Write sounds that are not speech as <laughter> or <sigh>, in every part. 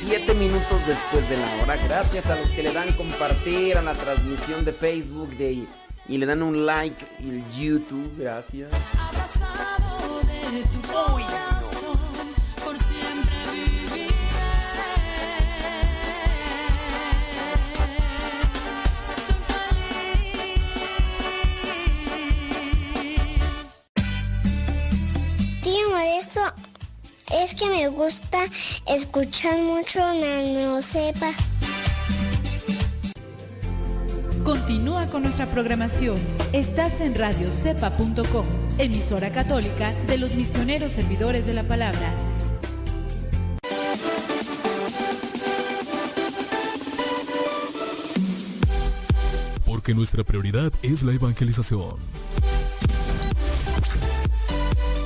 7 minutos después de la hora. Gracias a los que le dan compartir a la transmisión de Facebook de, y le dan un like y YouTube. Gracias. Es que me gusta escuchar mucho Nano Sepa. Continúa con nuestra programación. Estás en radiocepa.com, emisora católica de los misioneros servidores de la palabra. Porque nuestra prioridad es la evangelización.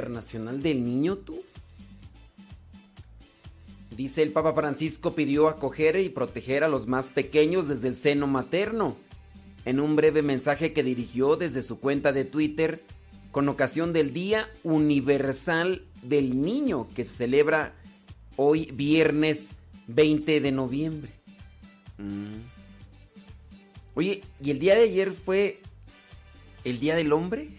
Internacional del Niño, tú. Dice el Papa Francisco pidió acoger y proteger a los más pequeños desde el seno materno. En un breve mensaje que dirigió desde su cuenta de Twitter con ocasión del Día Universal del Niño que se celebra hoy viernes 20 de noviembre. Mm. Oye, ¿y el día de ayer fue el Día del Hombre?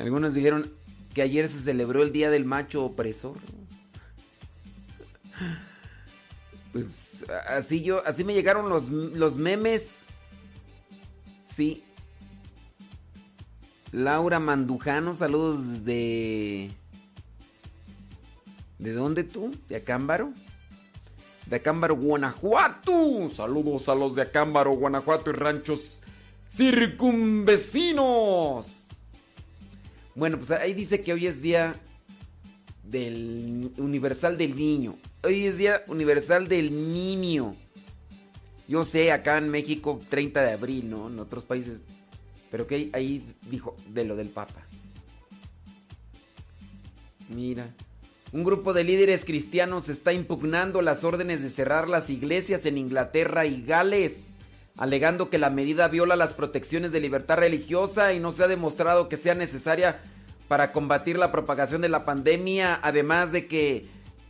Algunos dijeron que ayer se celebró el Día del Macho Opresor. Pues así yo, así me llegaron los, los memes. Sí. Laura Mandujano, saludos de... ¿De dónde tú? ¿De Acámbaro? De Acámbaro, Guanajuato. Saludos a los de Acámbaro, Guanajuato y ranchos circunvecinos. Bueno, pues ahí dice que hoy es día del universal del niño. Hoy es día universal del niño. Yo sé, acá en México 30 de abril, ¿no? En otros países. Pero que ahí dijo de lo del Papa. Mira. Un grupo de líderes cristianos está impugnando las órdenes de cerrar las iglesias en Inglaterra y Gales, alegando que la medida viola las protecciones de libertad religiosa y no se ha demostrado que sea necesaria para combatir la propagación de la pandemia, además de que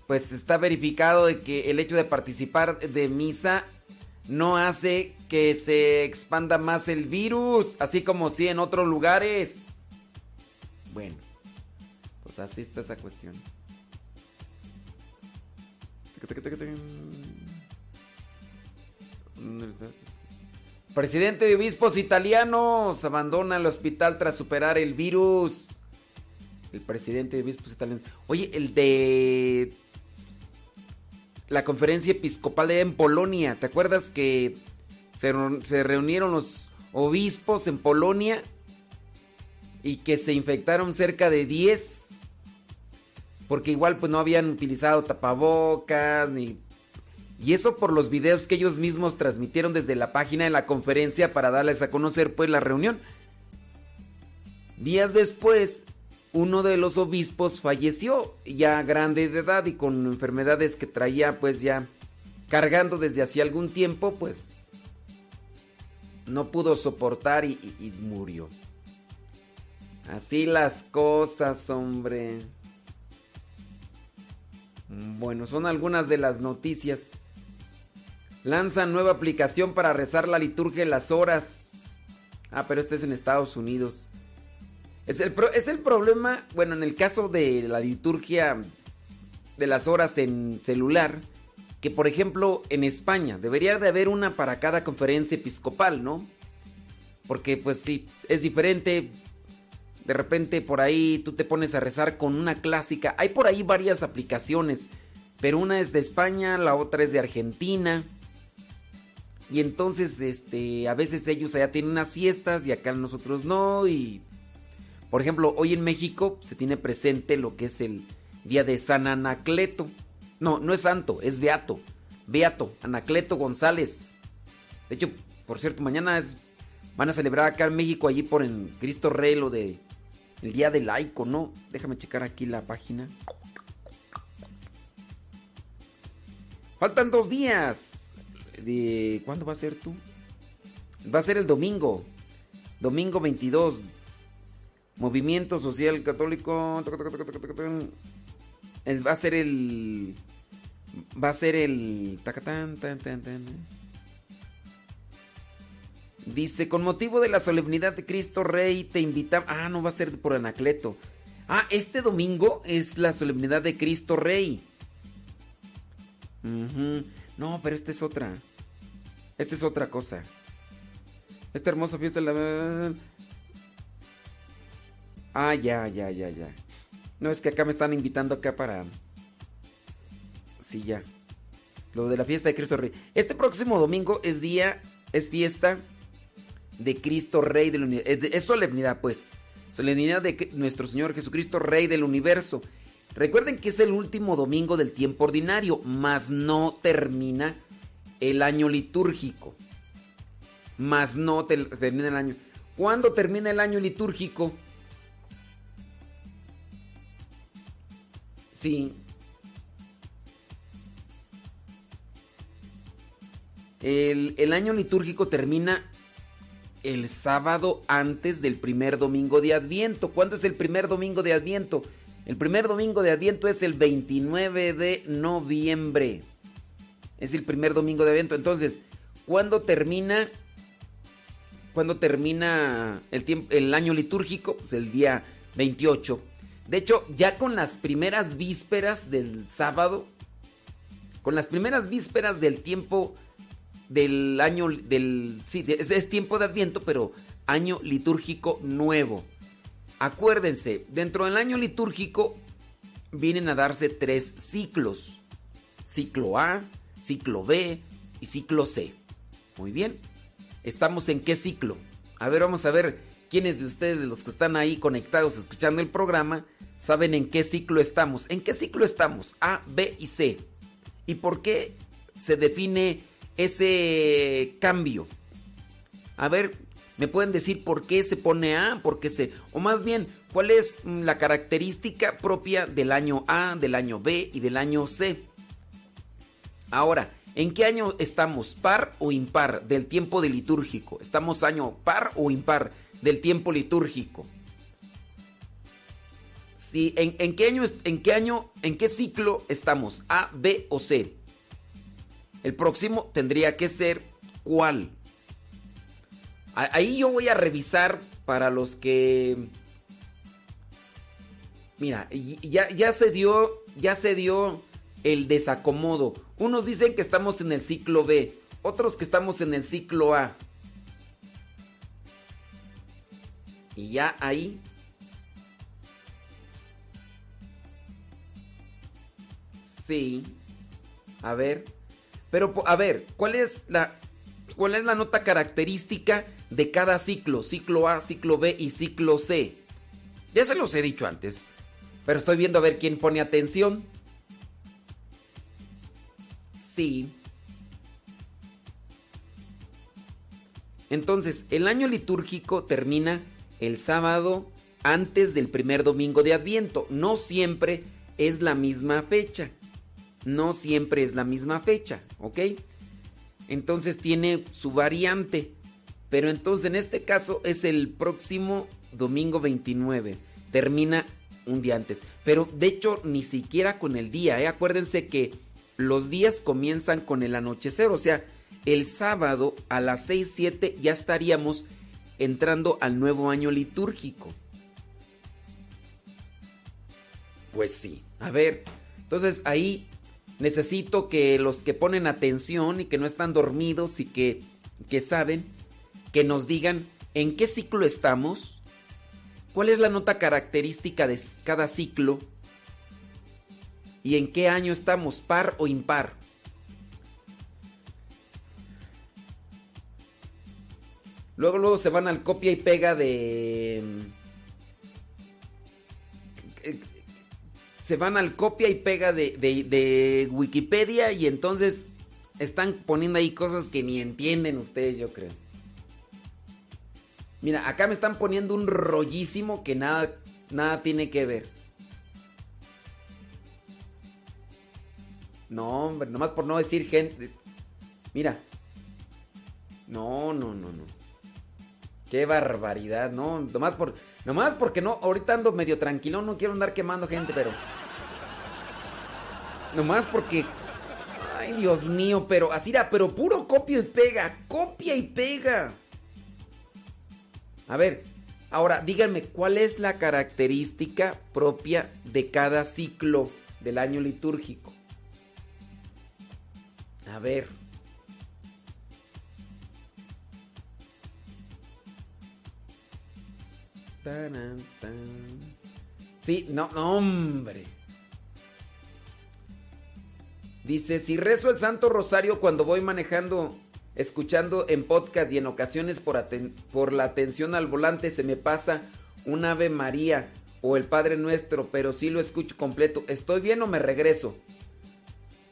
pues está verificado de que el hecho de participar de misa no hace que se expanda más el virus, así como si en otros lugares. Bueno, pues así está esa cuestión. Presidente de obispos italianos abandona el hospital tras superar el virus. El presidente de obispos italianos. Oye, el de la conferencia episcopal en Polonia. ¿Te acuerdas que se, se reunieron los obispos en Polonia y que se infectaron cerca de 10? Porque igual pues no habían utilizado tapabocas ni... Y eso por los videos que ellos mismos transmitieron desde la página de la conferencia para darles a conocer pues la reunión. Días después, uno de los obispos falleció ya grande de edad y con enfermedades que traía pues ya cargando desde hacía algún tiempo, pues no pudo soportar y, murió. Así las cosas, hombre. Bueno, son algunas de las noticias. Lanzan nueva aplicación para rezar la liturgia en las horas. Ah, pero este es en Estados Unidos. Es el, pro- es el problema, bueno, en el caso de la liturgia de las horas en celular, que por ejemplo en España debería de haber una para cada conferencia episcopal, ¿no? Porque pues sí, es diferente. De repente por ahí tú te pones a rezar con una clásica. Hay por ahí varias aplicaciones, pero una es de España, la otra es de Argentina. Y entonces, este, a veces ellos allá tienen unas fiestas y acá nosotros no. Y, por ejemplo, hoy en México se tiene presente lo que es el día de San Anacleto. No, no es santo, es beato. Beato, Anacleto González. De hecho, por cierto, mañana es, van a celebrar acá en México, allí por en Cristo Rey, lo de el día del laico, ¿no? Déjame checar aquí la página. Faltan dos días. De, ¿Cuándo va a ser tú? Va a ser el domingo. Domingo 22. Movimiento Social Católico. El- va a ser el. Va a ser el. Dice, con motivo de la solemnidad de Cristo Rey, te invitamos... Ah, no va a ser por Anacleto. Ah, este domingo es la solemnidad de Cristo Rey. No, pero esta es otra. Esta es otra cosa. Esta hermosa fiesta la... Ah, ya, ya, ya, ya. No, es que acá me están invitando acá para... Sí, ya. Lo de la fiesta de Cristo Rey. Este próximo domingo es día, es fiesta de Cristo Rey del universo. Es, es solemnidad, pues. Solemnidad de nuestro Señor Jesucristo Rey del universo. Recuerden que es el último domingo del tiempo ordinario, mas no termina el año litúrgico. Mas no te- termina el año. ¿Cuándo termina el año litúrgico? Sí. El, el año litúrgico termina el sábado antes del primer domingo de Adviento. ¿Cuándo es el primer domingo de Adviento? El primer domingo de Adviento es el 29 de noviembre. Es el primer domingo de Adviento. Entonces, ¿cuándo termina? ¿Cuándo termina el, tiempo, el año litúrgico? Pues el día 28. De hecho, ya con las primeras vísperas del sábado, con las primeras vísperas del tiempo del año del sí, es, es tiempo de Adviento, pero año litúrgico nuevo. Acuérdense, dentro del año litúrgico vienen a darse tres ciclos. Ciclo A, ciclo B y ciclo C. Muy bien. ¿Estamos en qué ciclo? A ver, vamos a ver quiénes de ustedes, de los que están ahí conectados escuchando el programa, saben en qué ciclo estamos. ¿En qué ciclo estamos? A, B y C. ¿Y por qué se define ese cambio? A ver, ¿me pueden decir por qué se pone A? ¿Por qué se...? O más bien, ¿cuál es la característica propia del año A, del año B y del año C? Ahora, ¿en qué año estamos? ¿Par o impar del tiempo de litúrgico? ¿Estamos año par o impar del tiempo litúrgico? Sí, ¿en, qué año, en qué año, en qué ciclo estamos? ¿A, B o C? El próximo tendría que ser ¿cuál? Ahí yo voy a revisar para los que... Mira, ya, ya se dio, ya se dio el desacomodo. Unos dicen que estamos en el ciclo B, otros que estamos en el ciclo A. Y ya ahí Sí. A ver. Pero a ver, ¿cuál es la cuál es la nota característica de cada ciclo? Ciclo A, ciclo B y ciclo C. Ya se los he dicho antes, pero estoy viendo a ver quién pone atención. Entonces, el año litúrgico termina el sábado antes del primer domingo de Adviento. No siempre es la misma fecha. no siempre es la misma fecha, ¿ok? Entonces tiene su variante. Pero entonces en este caso es el próximo domingo 29. Termina un día antes. Pero de hecho ni siquiera con el día. ¿eh? Acuérdense que los días comienzan con el anochecer. O sea, el sábado a las 6, 7 ya estaríamos entrando al nuevo año litúrgico. Pues sí. A ver. Entonces ahí necesito que los que ponen atención y que no están dormidos y que, que saben, que nos digan en qué ciclo estamos, cuál es la nota característica de cada ciclo y en qué año estamos, par o impar. Luego, luego se van al copia y pega de... Se van al copia y pega de, de, de Wikipedia y entonces están poniendo ahí cosas que ni entienden ustedes, yo creo. Mira, acá me están poniendo un rollísimo que nada, nada tiene que ver. No, hombre, nomás por no decir gente. Mira. No, no, no, no. Qué barbaridad, no. Nomás, por, nomás porque no. Ahorita ando medio tranquilo, no quiero andar quemando gente, pero. Nomás porque. Ay, Dios mío, pero así era, pero puro copia y pega. Copia y pega. A ver, ahora díganme, ¿cuál es la característica propia de cada ciclo del año litúrgico? A ver. Sí, no, no, hombre. Dice, si rezo el Santo Rosario cuando voy manejando escuchando en podcast y en ocasiones por, por la atención al volante se me pasa un Ave María o el Padre Nuestro, pero si lo escucho completo. ¿Estoy bien o me regreso?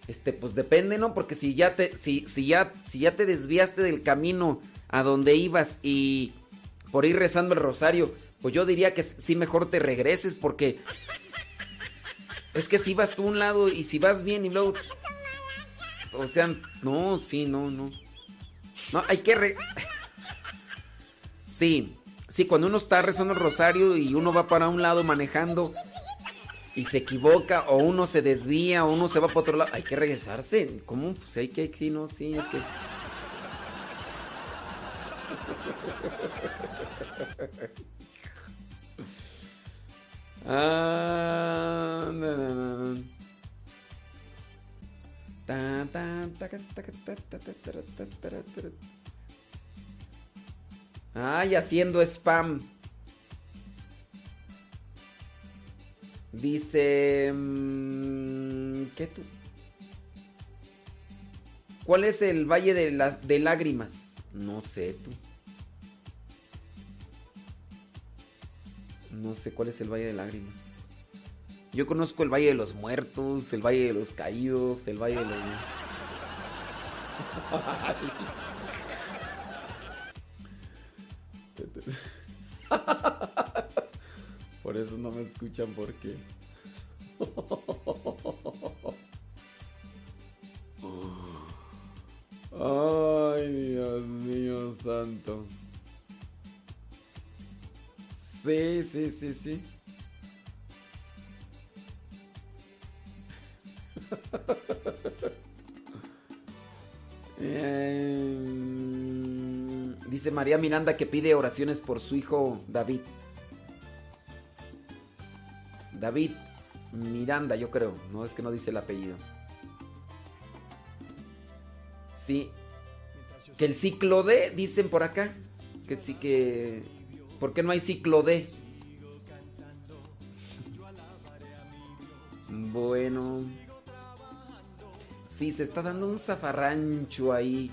Este, pues depende, ¿no? Porque si ya te, si, si ya, si ya te desviaste del camino a donde ibas y por ir rezando el rosario, pues yo diría que sí mejor te regreses porque es que si vas tú un lado y si vas bien y luego, o sea, no, sí, no, no. No, hay que... Re... Sí, sí, cuando uno está rezando el rosario y uno va para un lado manejando y se equivoca o uno se desvía o uno se va para otro lado, hay que regresarse. ¿Cómo? Pues hay que, sí, no, sí, es que... Ah. Ay, haciendo spam. Dice... ¿Qué tú? ¿Cuál es el valle de, las, de lágrimas? No sé tú. No sé cuál es el valle de lágrimas. Yo conozco el Valle de los Muertos, el Valle de los Caídos, el Valle de los... <laughs> Por eso no me escuchan porque... Ay, Dios mío santo. Sí, sí, sí, sí. <laughs> Em, dice María Miranda que pide oraciones por su hijo David. David Miranda, yo creo. No es que no dice el apellido. Sí. Que el ciclo D, dicen por acá. Que sí que... ¿Por qué no hay ciclo D? Bueno. Sí, se está dando un zafarrancho ahí.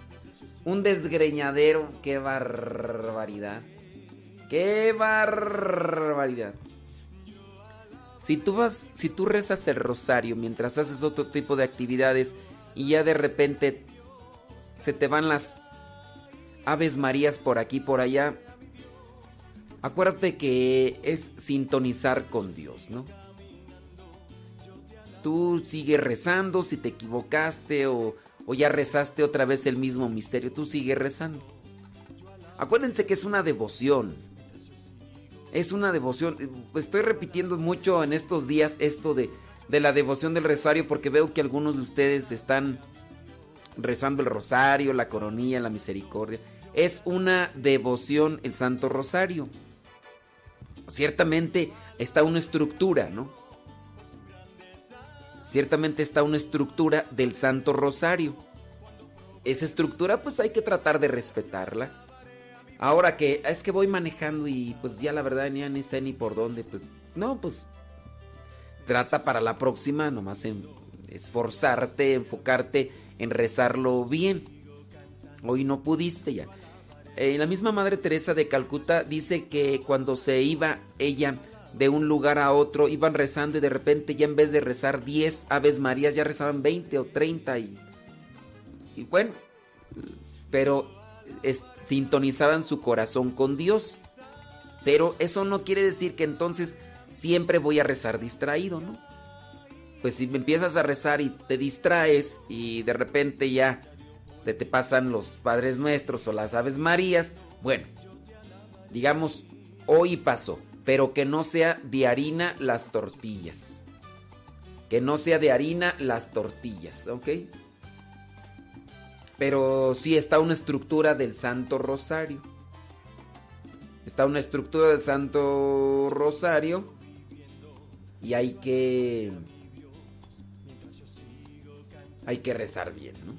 Un desgreñadero. ¡Qué barbaridad! ¡Qué barbaridad! Si tú vas, si tú rezas el rosario mientras haces otro tipo de actividades y ya de repente se te van las aves marías por aquí por allá, acuérdate que es sintonizar con Dios, ¿no? Tú sigue rezando si te equivocaste o, ya rezaste otra vez el mismo misterio. Tú sigue rezando. Acuérdense que es una devoción. Es una devoción. Estoy repitiendo mucho en estos días esto de, de la devoción del rosario porque veo que algunos de ustedes están rezando el rosario, la coronilla, la misericordia. Es una devoción el Santo Rosario. Ciertamente está una estructura, ¿no? Ciertamente está una estructura del Santo Rosario. Esa estructura pues hay que tratar de respetarla. Ahora que es que voy manejando y pues ya la verdad ni sé ni por dónde, pues no, pues trata para la próxima nomás en esforzarte, enfocarte en rezarlo bien. Hoy no pudiste ya. Eh, la misma Madre Teresa de Calcuta dice que cuando se iba ella de un lugar a otro, iban rezando y de repente ya en vez de rezar 10 Aves Marías ya rezaban 20 o 30 y, y bueno, pero sintonizaban su corazón con Dios. Pero eso no quiere decir que entonces siempre voy a rezar distraído, ¿no? Pues si me empiezas a rezar y te distraes y de repente ya se te pasan los Padres Nuestros o las Aves Marías, bueno, digamos, hoy pasó, pero que no sea de harina las tortillas. Que no sea de harina las tortillas, ¿ok? Pero sí está una estructura del Santo Rosario. Está una estructura del Santo Rosario. Y hay que... Hay que rezar bien, ¿no?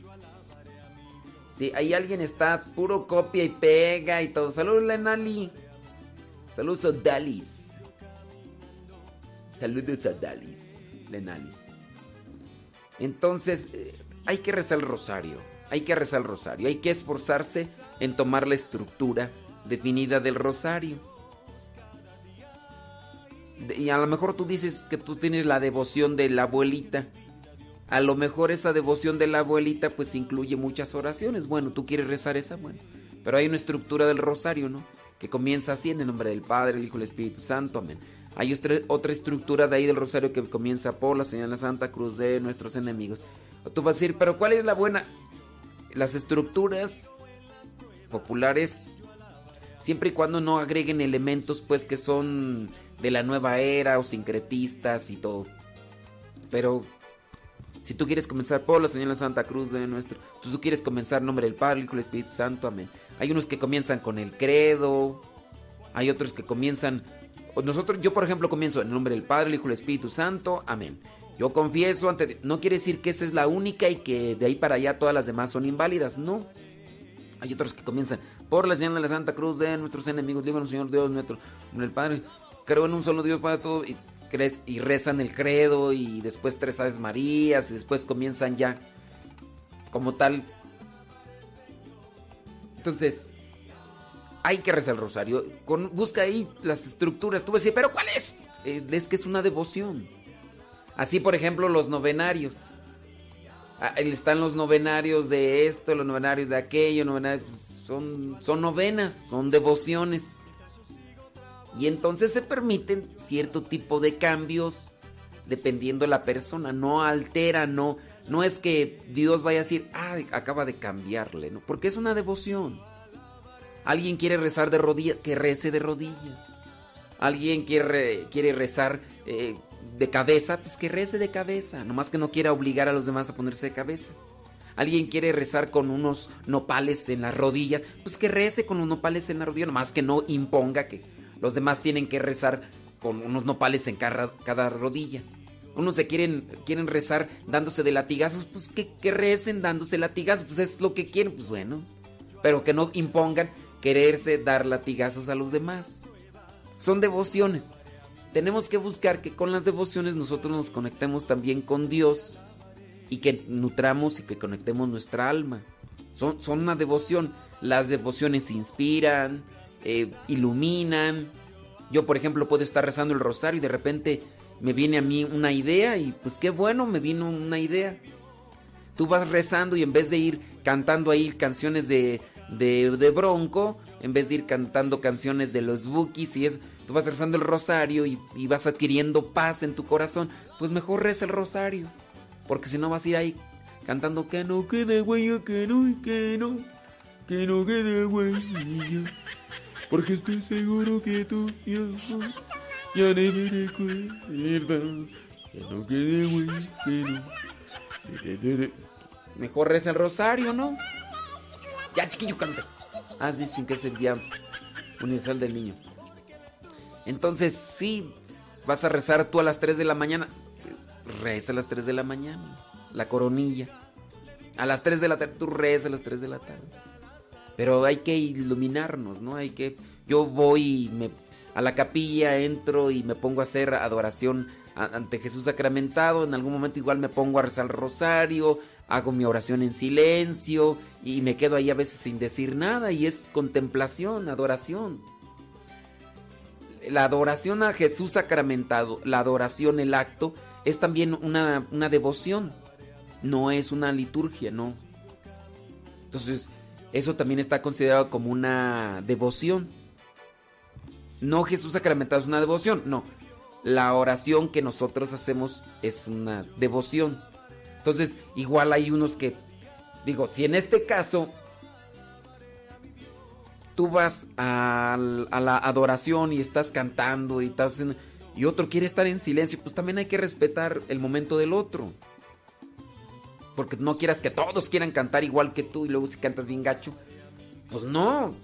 Si ahí alguien está puro copia y pega y todo. Saludos, Lenali. Saludos a Dalis. Saludos a Dalis, Lenali. Entonces, eh, hay que rezar el rosario. Hay que rezar el rosario. Hay que esforzarse en tomar la estructura definida del rosario. Y a lo mejor tú dices que tú tienes la devoción de la abuelita. A lo mejor esa devoción de la abuelita pues incluye muchas oraciones. Bueno, tú quieres rezar esa, bueno. Pero hay una estructura del rosario, ¿no? Que comienza así en el nombre del Padre, el Hijo y el Espíritu Santo, amén. Hay otra estructura de ahí del rosario que comienza por la señal de la Santa Cruz de nuestros enemigos. tú vas a decir, pero ¿cuál es la buena? Las estructuras populares, siempre y cuando no agreguen elementos pues que son de la nueva era o sincretistas y todo. Pero si tú quieres comenzar por la señal de Santa Cruz de nuestro, tú quieres comenzar en nombre del Padre, Hijo y Espíritu Santo, amén. Hay unos que comienzan con el credo, hay otros que comienzan, nosotros, yo por ejemplo comienzo en nombre del Padre, el Hijo y Espíritu Santo, amén. Yo confieso ante, no quiere decir que esa es la única y que de ahí para allá todas las demás son inválidas, no. Hay otros que comienzan por la señal de la Santa Cruz de nuestros enemigos, líbranos Señor Dios nuestro, el Padre, creo en un solo Dios para todo y y rezan el credo y después tres aves marías y después comienzan ya como tal. Entonces, hay que rezar el rosario. Con, busca ahí las estructuras. Tú vas a pero ¿cuál es? Eh, es que es una devoción. Así, por ejemplo, los novenarios. Ah, están los novenarios de esto, los novenarios de aquello, novenarios, son, son novenas, son devociones. Y entonces se permiten cierto tipo de cambios dependiendo de la persona. No altera, no, no es que Dios vaya a decir, ah, acaba de cambiarle, ¿no? Porque es una devoción. Alguien quiere rezar de rodillas, que rece de rodillas. Alguien quiere, quiere rezar eh, de cabeza, pues que rece de cabeza. Nomás que no quiera obligar a los demás a ponerse de cabeza. Alguien quiere rezar con unos nopales en las rodillas, pues que rece con unos nopales en la rodilla, nomás que no imponga que los demás tienen que rezar con unos nopales en cada, rodilla. Unos se quieren, quieren rezar dándose de latigazos, pues que, que recen dándose latigazos, pues es lo que quieren, pues bueno. Pero que no impongan quererse dar latigazos a los demás. Son devociones. Tenemos que buscar que con las devociones nosotros nos conectemos también con Dios y que nutramos y que conectemos nuestra alma. Son, son una devoción. Las devociones inspiran, eh, iluminan. Yo, por ejemplo, puedo estar rezando el rosario y de repente me viene a mí una idea y pues qué bueno, me vino una idea. Tú vas rezando y en vez de ir cantando ahí canciones de, de, Bronco, en vez de ir cantando canciones de los Bookies y es, tú vas rezando el rosario y, vas adquiriendo paz en tu corazón, pues mejor reza el rosario. Porque si no vas a ir ahí cantando que no quede huella, que no, que no, que no quede huella. Porque estoy seguro que tú ya, ya no me recuerdas. Que no quede huella, que no. Mejor reza el rosario, ¿no? Ya, chiquillo, canta. Ah, dicen que es el día universal del niño. Entonces, sí, vas a rezar tú a las 3 de la mañana. Reza a las 3 de la mañana. La coronilla. A las 3 de la tarde, tú reza a las 3 de la tarde. Pero hay que iluminarnos, ¿no? Hay que. Yo voy me, a la capilla, entro y me pongo a hacer adoración ante Jesús sacramentado. En algún momento igual me pongo a rezar el rosario, hago mi oración en silencio y me quedo ahí a veces sin decir nada y es contemplación, adoración. La adoración a Jesús sacramentado, la adoración, el acto, es también una, una devoción, no es una liturgia, no. Entonces, eso también está considerado como una devoción. No Jesús sacramentado es una devoción, no. La oración que nosotros hacemos es una devoción. Entonces, igual hay unos que, digo, si en este caso tú vas a, la adoración y estás cantando y estás y otro quiere estar en silencio, pues también hay que respetar el momento del otro. Porque no quieras que todos quieran cantar igual que tú y luego si cantas bien gacho. Pues no.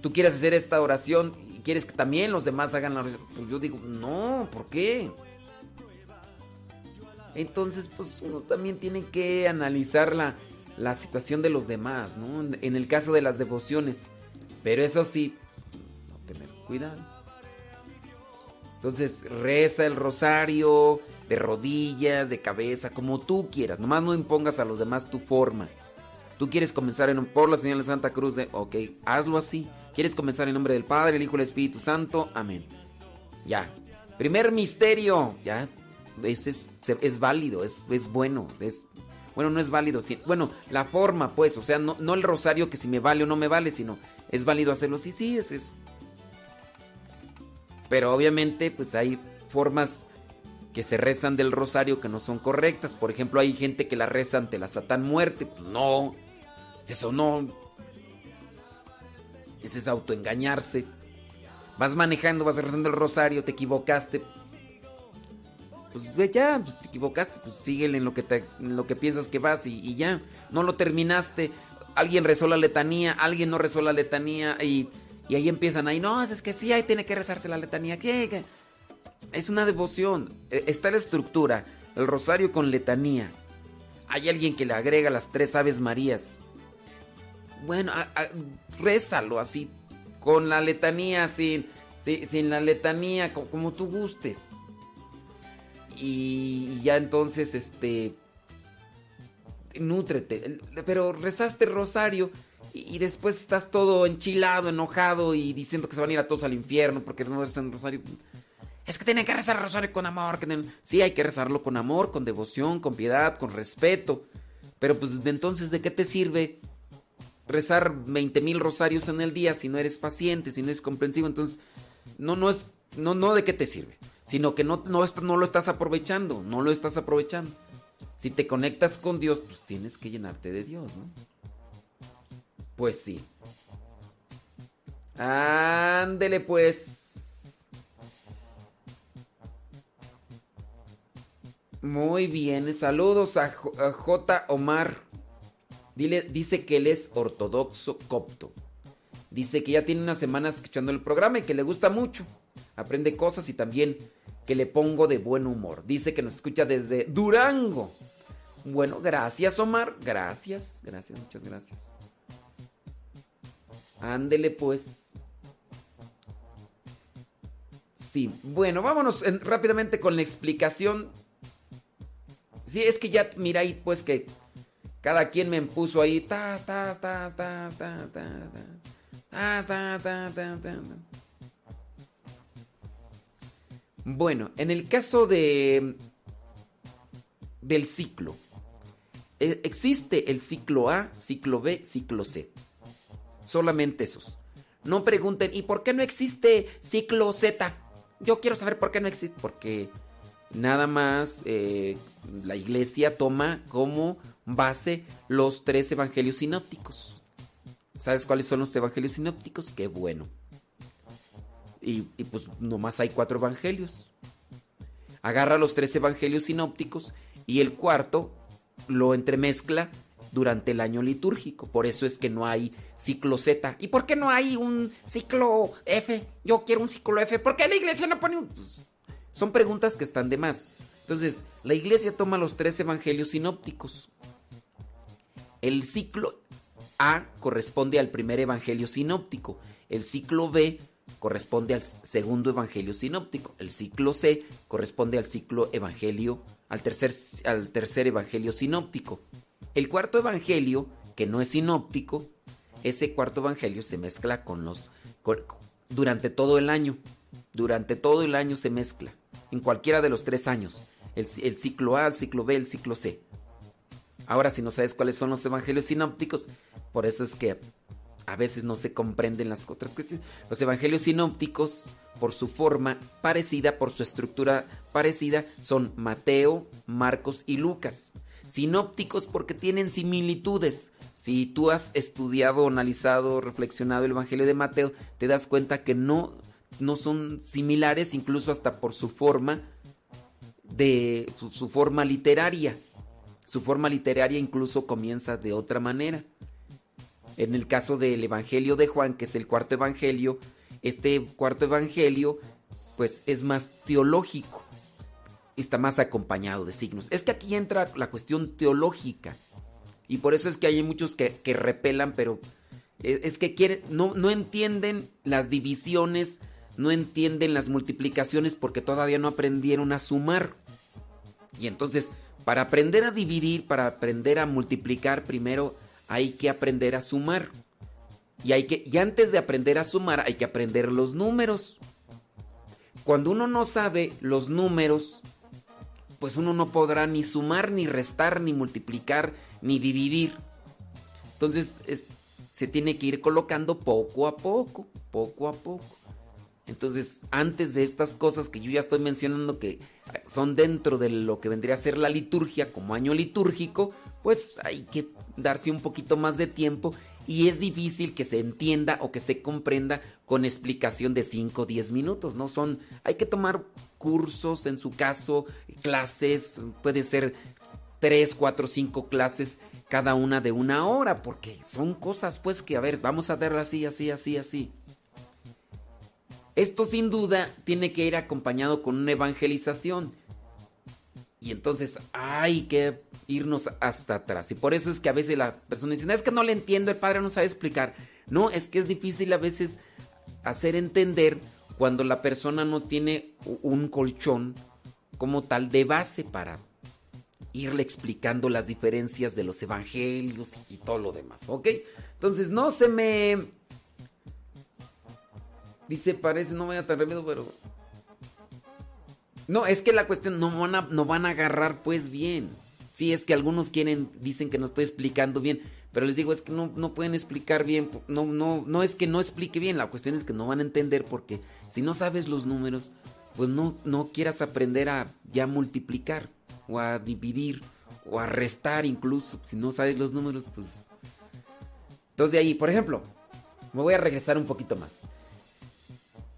Tú quieres hacer esta oración y quieres que también los demás hagan la oración. Pues yo digo, no, ¿por qué? Entonces, pues uno también tiene que analizar la, la situación de los demás, ¿no? En el caso de las devociones. Pero eso sí, no tener cuidado. Entonces, reza el rosario de rodillas, de cabeza, como tú quieras. Nomás no impongas a los demás tu forma. Tú quieres comenzar en, por la señal de Santa Cruz de, ok, hazlo así. ¿Quieres comenzar en nombre del Padre, el Hijo y el Espíritu Santo? Amén. Ya. Primer misterio. Ya. Ese es, es válido, es, es, bueno. Es, bueno, no es válido. Sí, bueno, la forma, pues. O sea, no, no, el rosario que si me vale o no me vale, sino es válido hacerlo. Sí, sí, es, es. Pero obviamente, pues hay formas que se rezan del rosario que no son correctas. Por ejemplo, hay gente que la reza ante la Satán muerte. Pues no. Eso no. Ese es autoengañarse. Vas manejando, vas rezando el rosario, te equivocaste. Pues ya, pues te equivocaste, pues síguele en lo que, te, en lo que piensas que vas y, ya. No lo terminaste. Alguien rezó la letanía, alguien no rezó la letanía y, y ahí empiezan ahí. No, es que sí, ahí tiene que rezarse la letanía. ¿Qué? Es una devoción. Está la estructura, el rosario con letanía. Hay alguien que le agrega las tres aves marías. Bueno, a, a, rézalo así, con la letanía, sin, sin, sin la letanía, como, como, tú gustes. Y ya entonces, este, nútrete. Pero rezaste rosario y, después estás todo enchilado, enojado y diciendo que se van a ir a todos al infierno porque no rezan rosario. Es que tienen que rezar rosario con amor. Que. Sí, hay que rezarlo con amor, con devoción, con piedad, con respeto. Pero pues de entonces, ¿de qué te sirve rezar 20 mil rosarios en el día si no eres paciente, si no eres comprensivo? Entonces, no, no es, no, no de qué te sirve, sino que no, no, no lo estás aprovechando, no lo estás aprovechando. Si te conectas con Dios, pues tienes que llenarte de Dios, ¿no? Pues sí. Ándele pues. Muy bien, saludos a, J. Omar. Dile, dice que él es ortodoxo copto. Dice que ya tiene unas semanas escuchando el programa y que le gusta mucho. Aprende cosas y también que le pongo de buen humor. Dice que nos escucha desde Durango. Bueno, gracias Omar. Gracias, gracias, muchas gracias. Ándele pues. Sí, bueno, vámonos en, rápidamente con la explicación Sí, es que ya, mira ahí, pues que cada quien me puso ahí. Ta, ta, ta, ta, ta, ta, ta, ta, ta, ta, ta. Bueno, en el caso de del ciclo, existe el ciclo A, ciclo B, ciclo C. Solamente esos. No pregunten, ¿y por qué no existe ciclo Z? Yo quiero saber por qué no existe. Porque nada más eh, la iglesia toma como base los tres evangelios sinópticos. ¿Sabes cuáles son los evangelios sinópticos? Qué bueno. Y, y pues nomás hay cuatro evangelios. Agarra los tres evangelios sinópticos y el cuarto lo entremezcla durante el año litúrgico. Por eso es que no hay ciclo Z. ¿Y por qué no hay un ciclo F? Yo quiero un ciclo F. ¿Por qué la iglesia no pone un... Pues, son preguntas que están de más. Entonces, la iglesia toma los tres evangelios sinópticos. El ciclo A corresponde al primer evangelio sinóptico. El ciclo B corresponde al segundo evangelio sinóptico. El ciclo C corresponde al ciclo evangelio, al tercer, al tercer evangelio sinóptico. El cuarto evangelio, que no es sinóptico, ese cuarto evangelio se mezcla con los durante todo el año. Durante todo el año se mezcla. En cualquiera de los tres años. El, el ciclo A, el ciclo B, el ciclo C. Ahora, si no sabes cuáles son los evangelios sinópticos, por eso es que a veces no se comprenden las otras cuestiones. Los evangelios sinópticos, por su forma parecida, por su estructura parecida, son Mateo, Marcos y Lucas. Sinópticos porque tienen similitudes. Si tú has estudiado, analizado, reflexionado el Evangelio de Mateo, te das cuenta que no, no son similares, incluso hasta por su forma de su forma literaria. Su forma literaria incluso comienza de otra manera. En el caso del Evangelio de Juan, que es el cuarto Evangelio, este cuarto Evangelio pues es más teológico está más acompañado de signos. Es que aquí entra la cuestión teológica. Y por eso es que hay muchos que, repelan, pero e, es que quieren, no, no entienden las divisiones, no entienden las multiplicaciones porque todavía no aprendieron a sumar. Y entonces, para aprender a dividir, para aprender a multiplicar, primero hay que aprender a sumar. Y, hay que, y antes de aprender a sumar, hay que aprender los números. Cuando uno no sabe los números, pues uno no podrá ni sumar, ni restar, ni multiplicar, ni dividir. Entonces se tiene que ir colocando poco a poco, poco a poco. Entonces, antes de estas cosas que yo ya estoy mencionando que son dentro de lo que vendría a ser la liturgia como año litúrgico, pues hay que darse un poquito más de tiempo y es difícil que se entienda o que se comprenda con explicación de 5 o 10 minutos, ¿no? Son, hay que tomar cursos, en su caso, clases, puede ser 3, 4, 5 clases cada una de una hora, porque son cosas pues que, a ver, vamos a ver así, así, así, así. Esto sin duda tiene que ir acompañado con una evangelización. Y entonces hay que irnos hasta atrás. Y por eso es que a veces la persona dice, no, es que no le entiendo, el padre no sabe explicar. No, es que es difícil a veces hacer entender cuando la persona no tiene un colchón como tal de base para irle explicando las diferencias de los evangelios y todo lo demás, ¿ok? Entonces no se me... Dice, parece, no vaya tan rápido, pero no, es que la cuestión no van a, no van a agarrar pues bien. Sí, es que algunos quieren, dicen que no estoy explicando bien, pero les digo, es que no, no pueden explicar bien, no, no, no es que no explique bien, la cuestión es que no van a entender porque si no sabes los números, pues no, no quieras aprender a ya multiplicar o a dividir o a restar incluso, si no sabes los números, pues... Entonces de ahí, por ejemplo, me voy a regresar un poquito más.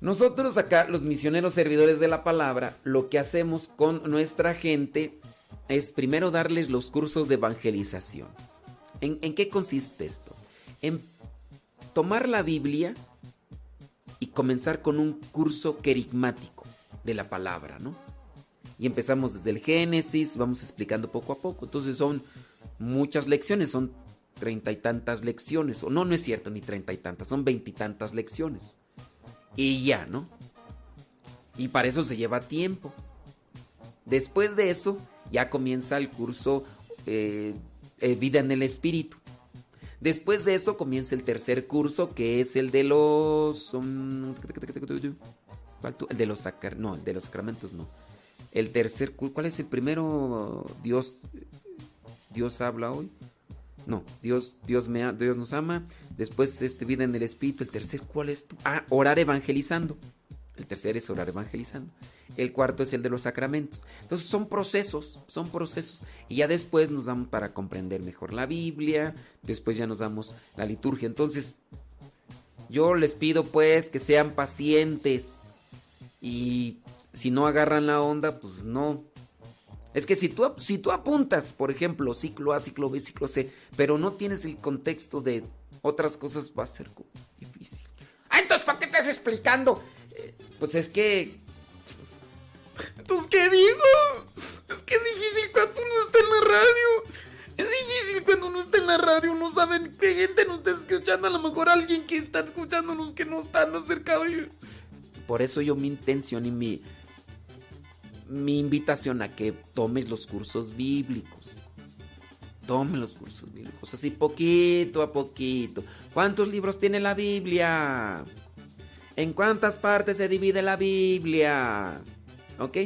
Nosotros acá, los misioneros servidores de la palabra, lo que hacemos con nuestra gente es primero darles los cursos de evangelización. ¿En, qué consiste esto? En tomar la Biblia y comenzar con un curso querigmático de la palabra, ¿no? Y empezamos desde el Génesis, vamos explicando poco a poco. Entonces son muchas lecciones, son treinta y tantas lecciones. O no, no es cierto, ni treinta y tantas, son veintitantas lecciones y ya, ¿no? Y para eso se lleva tiempo. Después de eso, ya comienza el curso eh, eh, Vida en el Espíritu. Después de eso comienza el tercer curso, que es el de los... Um, el de los sacramentos, no, el de los sacramentos no. El tercer curso, ¿cuál es el primero? Dios, Dios habla hoy. No, Dios, Dios, me, Dios nos ama. Después este vida en el espíritu, el tercer ¿cuál es tú? Ah, orar evangelizando. El tercer es orar evangelizando. El cuarto es el de los sacramentos. Entonces son procesos, son procesos. Y ya después nos vamos para comprender mejor la Biblia, después ya nos damos la liturgia. Entonces, yo les pido pues que sean pacientes. Y si no agarran la onda, pues no. Es que si tú, si tú apuntas, por ejemplo, ciclo A, ciclo B, ciclo C, pero no tienes el contexto de otras cosas, va a ser difícil. Ah, entonces, ¿para qué estás explicando? Eh, pues es que entonces, ¿qué digo? Es que es difícil cuando uno está en la radio. Es difícil cuando uno está en la radio. No saben qué gente nos está escuchando. A lo mejor alguien que está escuchándonos que no está cerca de Por eso yo mi intención y mi, mi invitación a que tomes los cursos bíblicos. Tome los cursos bíblicos. Así poquito a poquito. ¿Cuántos libros tiene la Biblia? ¿En cuántas partes se divide la Biblia? ¿Ok?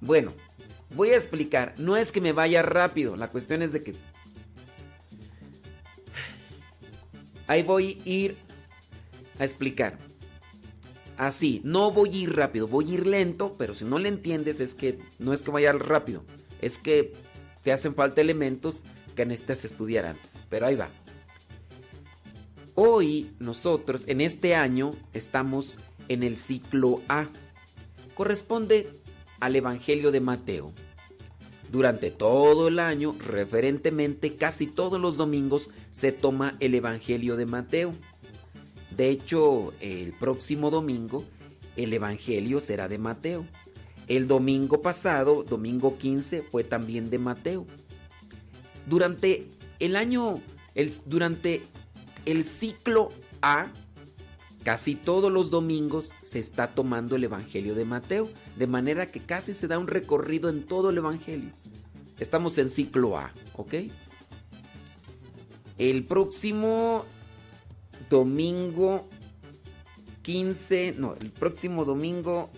Bueno, voy a explicar. No es que me vaya rápido, la cuestión es de que... Ahí voy a ir a explicar. Así, no voy a ir rápido, voy a ir lento, pero si no le entiendes es que no es que vaya rápido, es que hacen falta elementos que necesitas estudiar antes. Pero ahí va. Hoy nosotros, en este año, estamos en el ciclo A corresponde al Evangelio de Mateo. Durante todo el año, referentemente casi todos los domingos, se toma el Evangelio de Mateo. De hecho, el próximo domingo, el Evangelio será de Mateo. El domingo pasado, domingo 15, fue también de Mateo. Durante el año, durante el ciclo A, Casi todos los domingos se está tomando el Evangelio de Mateo, de manera que casi se da un recorrido en todo el Evangelio. Estamos en ciclo A, ¿ok? El próximo domingo 15, no, el próximo domingo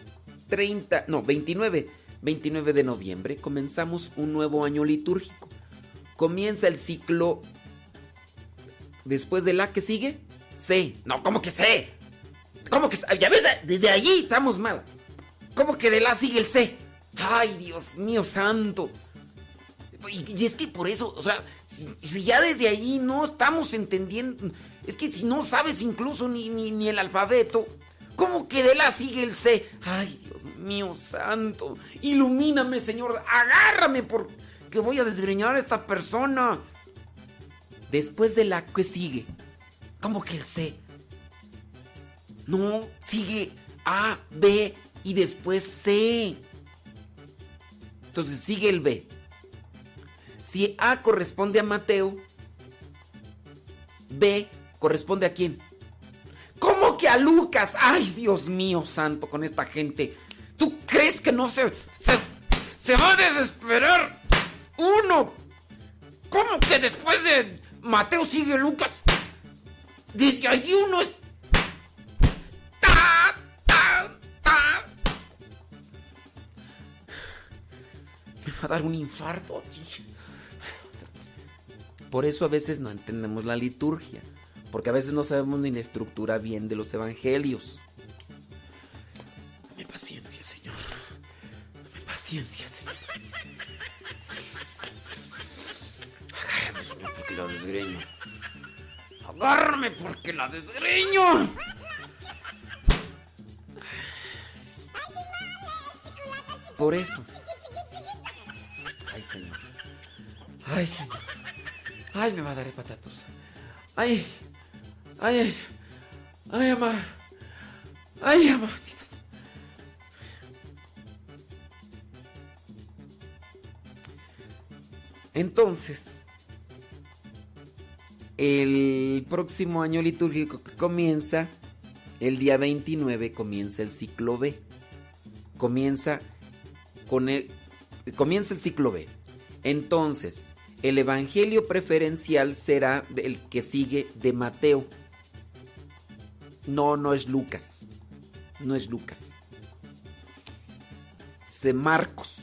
30, no, 29, 29 de noviembre comenzamos un nuevo año litúrgico. Comienza el ciclo después de la que sigue, C. No, ¿cómo que C? ¿Cómo que ya ves? Desde allí estamos mal. ¿Cómo que de la sigue el C? Ay, Dios mío santo. Y, es que por eso, o sea, si, ya desde allí no estamos entendiendo, es que si no sabes incluso ni, ni, el alfabeto, ¿cómo que de la sigue el C? Ay, Dios mío santo, ilumíname, Señor, agárrame porque voy a desgreñar a esta persona. Después de la que sigue, ¿cómo que el C? No, sigue A, B y después C. Entonces sigue el B. Si A corresponde a Mateo, B corresponde a quién? ¿Cómo que a Lucas? Ay, Dios mío santo, con esta gente. ¿Tú crees que no se, se, se va a desesperar uno? ¿Cómo que después de Mateo sigue Lucas? Desde allí uno es Me va a dar un infarto Por eso a veces no entendemos la liturgia, porque a veces no sabemos ni la estructura bien de los evangelios. Dame paciencia, Señor. Dame paciencia, Señor. Agárrame, Señor, porque la desgreño. Agárrame porque la desgreño. Por eso. Ay, Señor. Ay, Señor. Ay, me va a dar patatos. Ay. Ay, ay. Ay, mamá. Ay, mamá. Entonces, el próximo año litúrgico que comienza, el día 29, comienza el ciclo B. Comienza con el, comienza el ciclo B. Entonces, el evangelio preferencial será el que sigue de Mateo. No, no es Lucas. No es Lucas. Es de Marcos.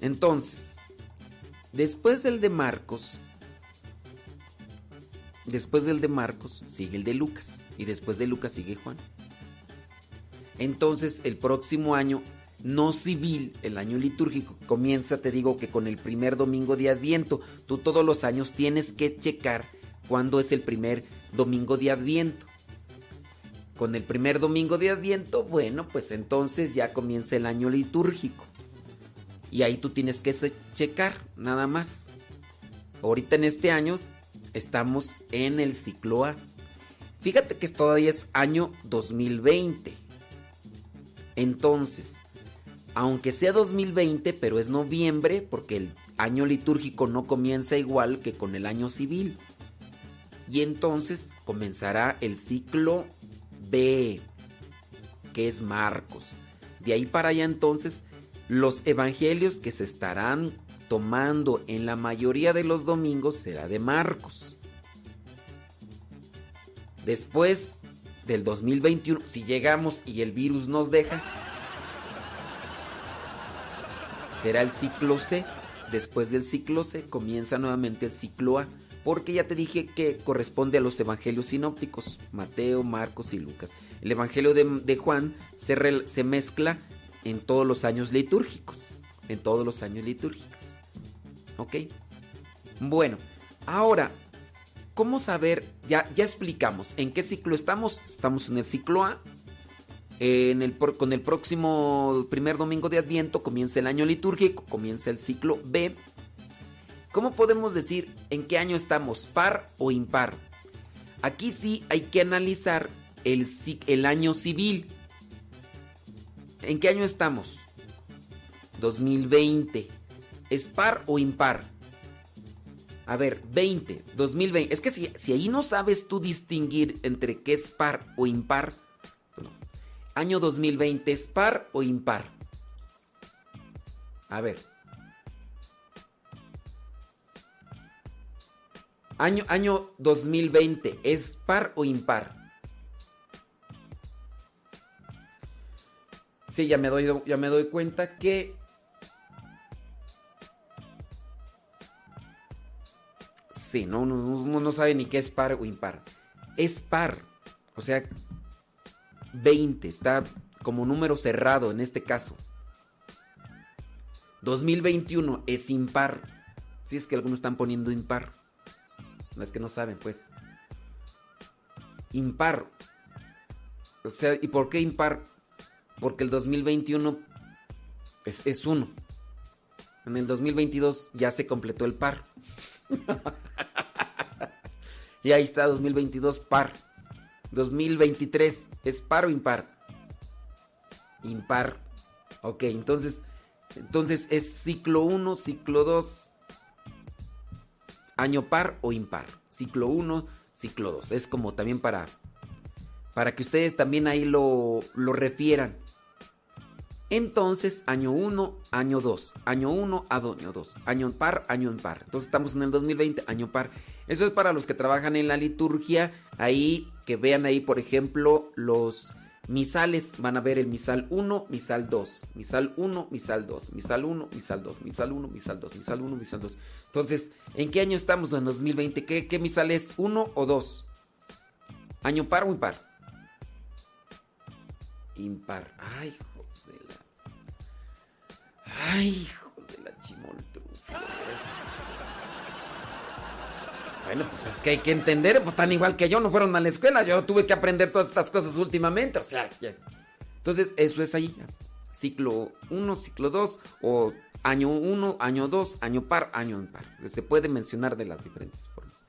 Entonces, después del de Marcos, después del de Marcos sigue el de Lucas y después de Lucas sigue Juan. Entonces el próximo año no civil, el año litúrgico, comienza, te digo, que con el primer domingo de Adviento. Tú todos los años tienes que checar cuándo es el primer domingo de Adviento. Con el primer domingo de Adviento, bueno, pues entonces ya comienza el año litúrgico. Y ahí tú tienes que checar, nada más. Ahorita en este año estamos en el ciclo A. Fíjate que todavía es año 2020. Entonces, aunque sea 2020, pero es noviembre, porque el año litúrgico no comienza igual que con el año civil. Y entonces comenzará el ciclo B, que es Marcos. De ahí para allá entonces, los evangelios que se estarán tomando en la mayoría de los domingos será de Marcos. Después del 2021, si llegamos y el virus nos deja, será el ciclo C. Después del ciclo C comienza nuevamente el ciclo A, porque ya te dije que corresponde a los evangelios sinópticos, Mateo, Marcos y Lucas. El evangelio de, Juan se, mezcla en todos los años litúrgicos, en todos los años litúrgicos. ¿Ok? Bueno, ahora, ¿cómo saber? Ya, ya explicamos en qué ciclo estamos. Estamos en el ciclo A, el, con el próximo primer domingo de Adviento comienza el año litúrgico, comienza el ciclo B. ¿Cómo podemos decir en qué año estamos, par o impar? Aquí sí hay que analizar el, año civil. ¿En qué año estamos? 2020. ¿Es par o impar? A ver, 20, 2020. Es que si, si ahí no sabes tú distinguir entre qué es par o impar, año 2020 es par o impar? A ver. Año, año 2020 es par o impar? Sí, ya me doy, ya me doy cuenta que Sí, no, no, no sabe ni qué es par o impar. Es par. O sea, 20, está como número cerrado en este caso. 2021 es impar. Si es que algunos están poniendo impar. No es que no saben, pues. Impar. O sea, ¿y por qué impar? Porque el 2021 es, es uno. En el 2022 ya se completó el par. <laughs> y ahí está 2022 par. 2023, ¿es par o impar? Impar. Ok, entonces, entonces es ciclo 1, ciclo 2, año par o impar. Ciclo 1, ciclo 2. Es como también para, para que ustedes también ahí lo, lo refieran. Entonces, año 1, año 2, año 1, año 2, año par, año impar. Entonces estamos en el 2020, año par. Eso es para los que trabajan en la liturgia. Ahí, que vean ahí, por ejemplo, los misales. Van a ver el misal 1, misal 2. Misal 1, misal 2. Misal 1, misal 2. Misal 1, misal 2. Misal 1, misal 2. Entonces, ¿en qué año estamos en 2020? ¿Qué, qué misal es? ¿1 o 2? ¿Año par o impar? Impar. Ay, hijos de la. Ay, hijos de la chimoltrufia. Bueno, pues es que hay que entender, pues tan igual que yo, no fueron a la escuela, yo tuve que aprender todas estas cosas últimamente, o sea. Entonces, eso es ahí. Ciclo 1, ciclo 2, o año 1, año 2, año par, año impar. Se puede mencionar de las diferentes formas.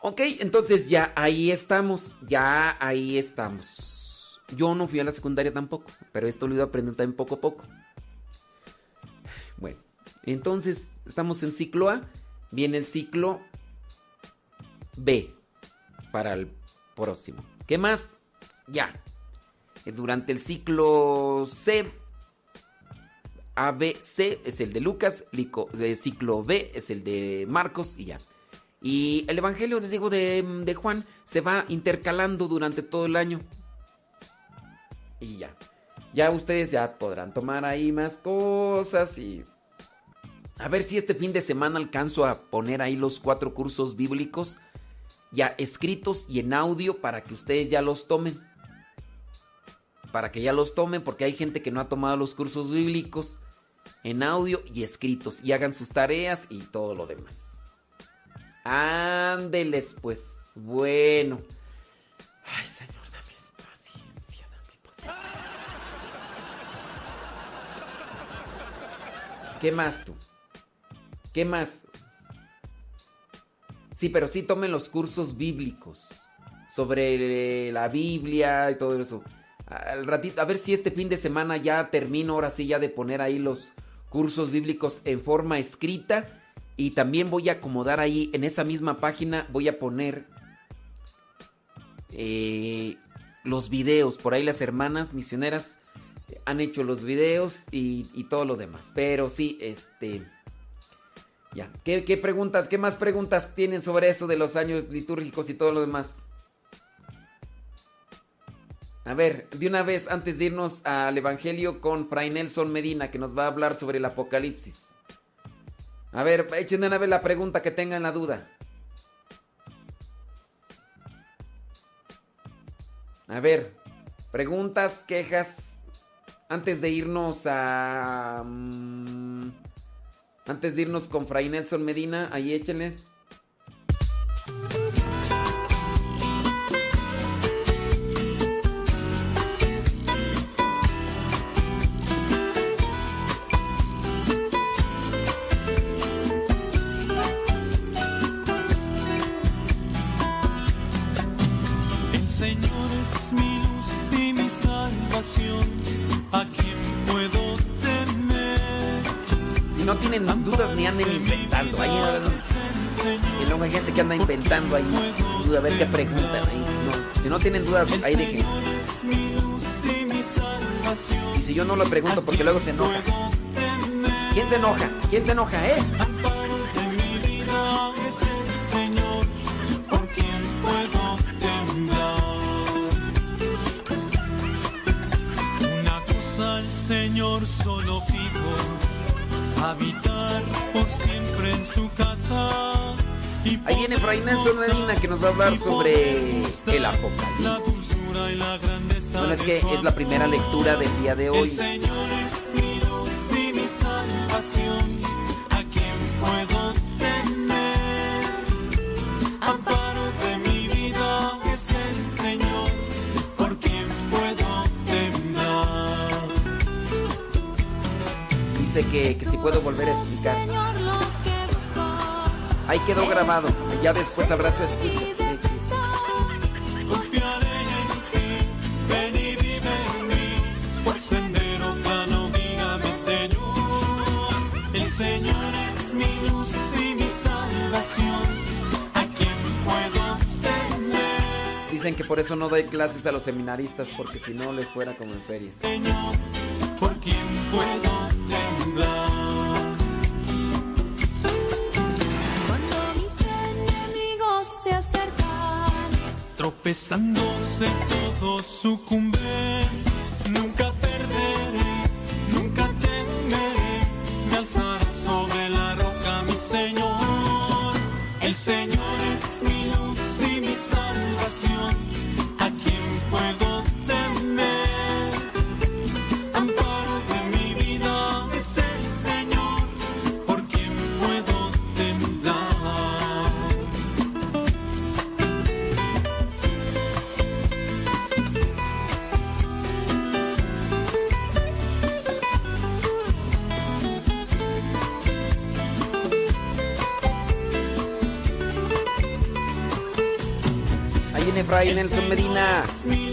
Ok, entonces ya ahí estamos, ya ahí estamos. Yo no fui a la secundaria tampoco, pero esto lo iba aprendiendo también poco a poco. Bueno, entonces estamos en ciclo A, viene el ciclo B para el próximo. ¿Qué más? Ya. Durante el ciclo C, A, B, C es el de Lucas, ciclo B es el de Marcos y ya. Y el Evangelio, les digo, de, de Juan se va intercalando durante todo el año. Y ya. Ya ustedes ya podrán tomar ahí más cosas y... A ver si este fin de semana alcanzo a poner ahí los cuatro cursos bíblicos ya escritos y en audio para que ustedes ya los tomen. Para que ya los tomen porque hay gente que no ha tomado los cursos bíblicos en audio y escritos y hagan sus tareas y todo lo demás. Ándeles pues. Bueno. Ay, Señor, dame paciencia, dame paciencia. ¿Qué más tú? ¿Qué más? Sí, pero sí tomen los cursos bíblicos sobre la Biblia y todo eso. Al ratito, a ver si este fin de semana ya termino ahora sí ya de poner ahí los cursos bíblicos en forma escrita y también voy a acomodar ahí en esa misma página voy a poner eh, los videos. Por ahí las hermanas misioneras han hecho los videos y, y todo lo demás. Pero sí, este ya. ¿Qué, ¿Qué, preguntas, qué más preguntas tienen sobre eso de los años litúrgicos y todo lo demás? A ver, de una vez, antes de irnos al Evangelio con Fray Nelson Medina, que nos va a hablar sobre el Apocalipsis. A ver, echen de una vez la pregunta que tengan la duda. A ver, preguntas, quejas, antes de irnos a... Antes de irnos con Fray Nelson Medina, ahí échenle. Tienen dudas, ahí dejen. Y si yo no lo pregunto, porque luego se enoja. ¿Quién se enoja? ¿Quién se enoja, eh? Señor. Solo pido. Habitar por siempre en su casa. Ahí viene Fray Nelson Medina que nos va a hablar sobre el Apocalipsis. Bueno, es que es la primera lectura del día de hoy. Dice que, que si puedo volver a explicar. Ahí quedó grabado. Ya después habrá tu escucha. y descansar. Confiaré en ti, ven y vive en mí. Por sendero plano, guíame, Señor. El Señor es mi luz y mi salvación. ¿A quién puedo temer? Dicen que por eso no doy clases a los seminaristas, porque si no les fuera como en feria. Tropezándose todos sucumben. Fray Nelson Medina.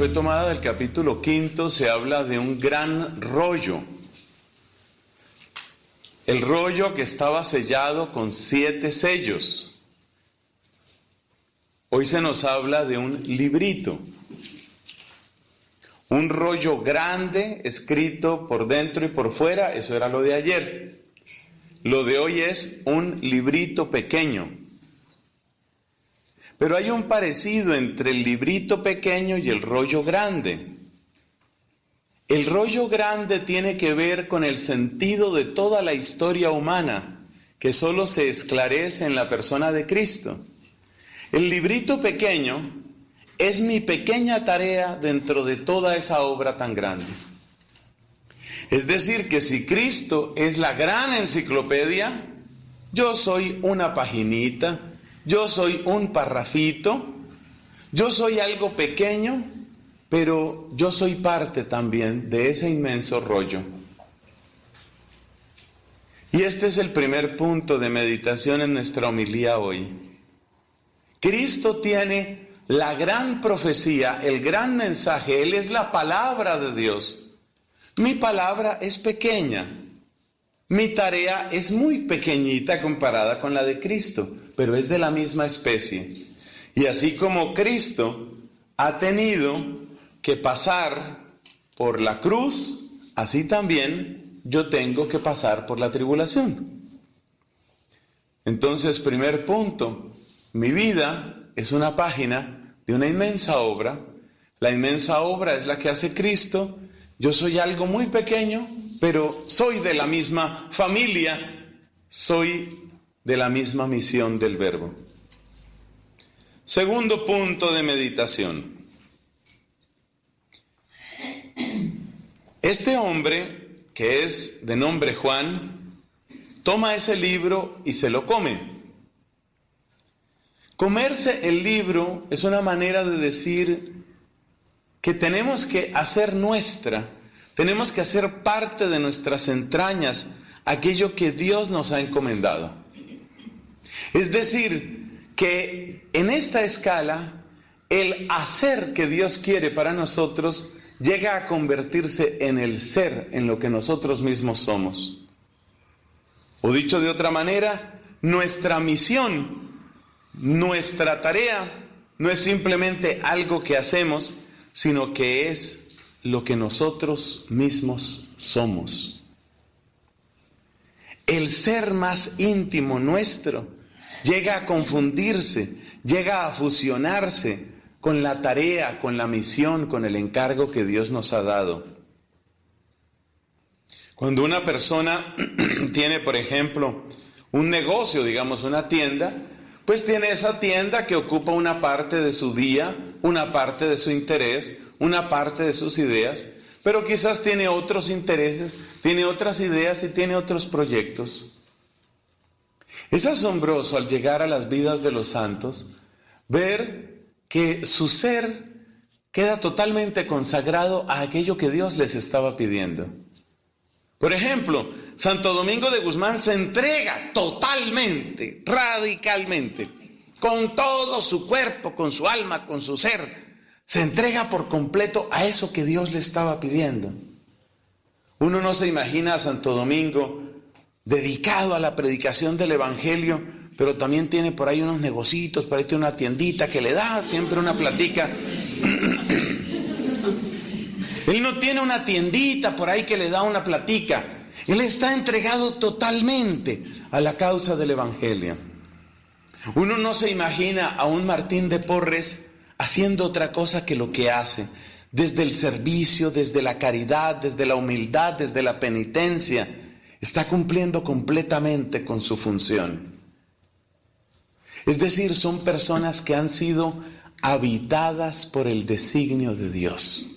Fue tomada del capítulo quinto, se habla de un gran rollo. El rollo que estaba sellado con siete sellos. Hoy se nos habla de un librito. Un rollo grande escrito por dentro y por fuera, eso era lo de ayer. Lo de hoy es un librito pequeño. Pero hay un parecido entre el librito pequeño y el rollo grande. El rollo grande tiene que ver con el sentido de toda la historia humana, que solo se esclarece en la persona de Cristo. El librito pequeño es mi pequeña tarea dentro de toda esa obra tan grande. Es decir, que si Cristo es la gran enciclopedia, yo soy una paginita, yo soy un parrafito, yo soy algo pequeño, pero yo soy parte también de ese inmenso rollo. Y este es el primer punto de meditación en nuestra homilía hoy. Cristo tiene la gran profecía, el gran mensaje, Él es la palabra de Dios. Mi palabra es pequeña, mi tarea es muy pequeñita comparada con la de Cristo, pero es de la misma especie. Y así como Cristo ha tenido que pasar por la cruz, así también yo tengo que pasar por la tribulación. Entonces, primer punto, mi vida es una página de una inmensa obra. La inmensa obra es la que hace Cristo. Yo soy algo muy pequeño, pero soy de la misma familia, soy de la misma misión del verbo. Segundo punto de meditación. Este hombre, que es de nombre Juan, toma ese libro y se lo come. Comerse el libro es una manera de decir que tenemos que hacer nuestra tenemos que hacer parte de nuestras entrañas aquello que Dios nos ha encomendado. Es decir, que en esta escala, el hacer que Dios quiere para nosotros llega a convertirse en el ser, en lo que nosotros mismos somos. O dicho de otra manera, nuestra misión, nuestra tarea, no es simplemente algo que hacemos, sino que es lo que nosotros mismos somos. El ser más íntimo nuestro llega a confundirse, llega a fusionarse con la tarea, con la misión, con el encargo que Dios nos ha dado. Cuando una persona <clears throat> tiene, por ejemplo, un negocio, digamos una tienda, pues tiene esa tienda que ocupa una parte de su día, una parte de su interés, una parte de sus ideas, pero quizás tiene otros intereses, tiene otras ideas y tiene otros proyectos. Es asombroso al llegar a las vidas de los santos ver que su ser queda totalmente consagrado a aquello que Dios les estaba pidiendo. Por ejemplo, Santo Domingo de Guzmán se entrega totalmente, radicalmente, con todo su cuerpo, con su alma, con su ser, se entrega por completo a eso que Dios le estaba pidiendo. Uno no se imagina a Santo Domingo dedicado a la predicación del Evangelio, pero también tiene por ahí unos negocitos, por ahí tiene una tiendita que le da siempre una platica. Él no tiene una tiendita por ahí que le da una platica. Él está entregado totalmente a la causa del Evangelio. Uno no se imagina a un Martín de Porres haciendo otra cosa que lo que hace, desde el servicio, desde la caridad, desde la humildad, desde la penitencia, está cumpliendo completamente con su función. Es decir, son personas que han sido habitadas por el designio de Dios.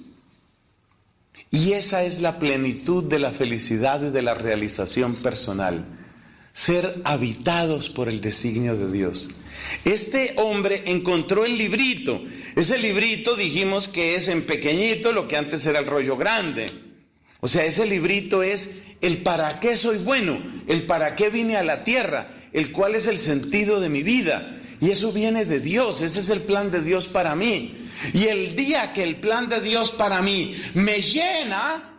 Y esa es la plenitud de la felicidad y de la realización personal ser habitados por el designio de Dios. Este hombre encontró el librito. Ese librito dijimos que es en pequeñito lo que antes era el rollo grande. O sea, ese librito es el para qué soy bueno, el para qué vine a la tierra, el cuál es el sentido de mi vida. Y eso viene de Dios, ese es el plan de Dios para mí. Y el día que el plan de Dios para mí me llena,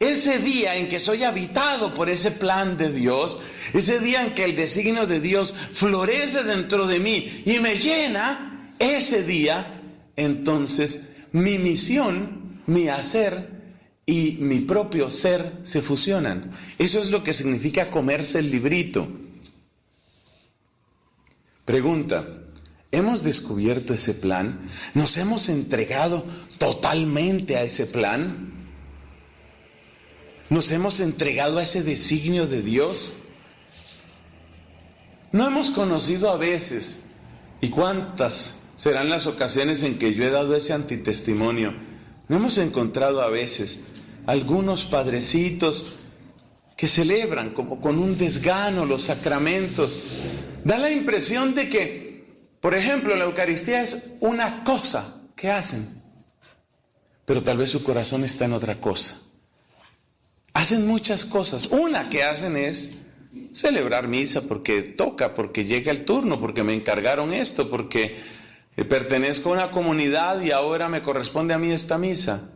ese día en que soy habitado por ese plan de Dios, ese día en que el designio de Dios florece dentro de mí y me llena, ese día, entonces mi misión, mi hacer y mi propio ser se fusionan. Eso es lo que significa comerse el librito. Pregunta, ¿hemos descubierto ese plan? ¿Nos hemos entregado totalmente a ese plan? ¿Nos hemos entregado a ese designio de Dios? No hemos conocido a veces, y cuántas serán las ocasiones en que yo he dado ese antitestimonio, no hemos encontrado a veces algunos padrecitos que celebran como con un desgano los sacramentos. Da la impresión de que, por ejemplo, la Eucaristía es una cosa que hacen, pero tal vez su corazón está en otra cosa. Hacen muchas cosas. Una que hacen es celebrar misa porque toca, porque llega el turno, porque me encargaron esto, porque pertenezco a una comunidad y ahora me corresponde a mí esta misa.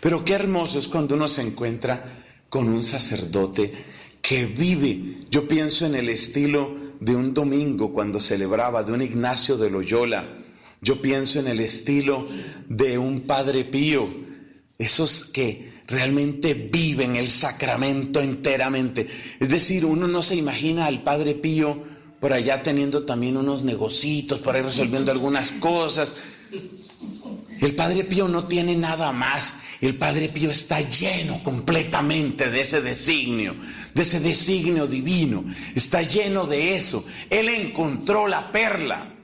Pero qué hermoso es cuando uno se encuentra con un sacerdote que vive. Yo pienso en el estilo de un domingo cuando celebraba, de un Ignacio de Loyola. Yo pienso en el estilo de un Padre Pío. Esos que realmente viven el sacramento enteramente. Es decir, uno no se imagina al Padre Pío por allá teniendo también unos negocitos, por ahí resolviendo algunas cosas. El Padre Pío no tiene nada más. El Padre Pío está lleno completamente de ese designio, de ese designio divino. Está lleno de eso. Él encontró la perla.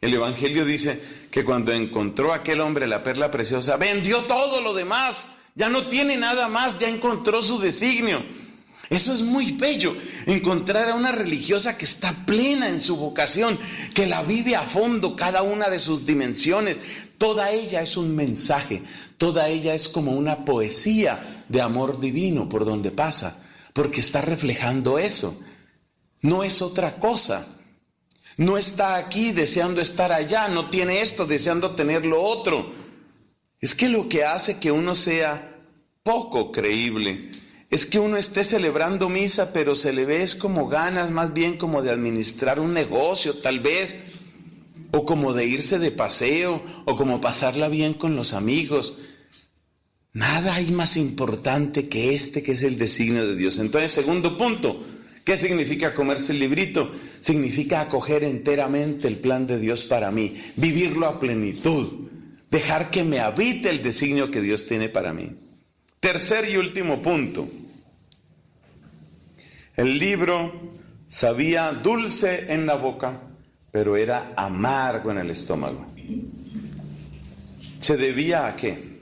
El Evangelio dice que cuando encontró aquel hombre la perla preciosa, vendió todo lo demás. Ya no tiene nada más, ya encontró su designio. Eso es muy bello, encontrar a una religiosa que está plena en su vocación, que la vive a fondo cada una de sus dimensiones. Toda ella es un mensaje, toda ella es como una poesía de amor divino por donde pasa, porque está reflejando eso. No es otra cosa. No está aquí deseando estar allá, no tiene esto deseando tener lo otro. Es que lo que hace que uno sea poco creíble es que uno esté celebrando misa, pero se le ve es como ganas más bien como de administrar un negocio, tal vez, o como de irse de paseo, o como pasarla bien con los amigos. Nada hay más importante que este que es el designio de Dios. Entonces, segundo punto, ¿qué significa comerse el librito? Significa acoger enteramente el plan de Dios para mí, vivirlo a plenitud, dejar que me habite el designio que Dios tiene para mí. Tercer y último punto. El libro sabía dulce en la boca, pero era amargo en el estómago. ¿Se debía a qué?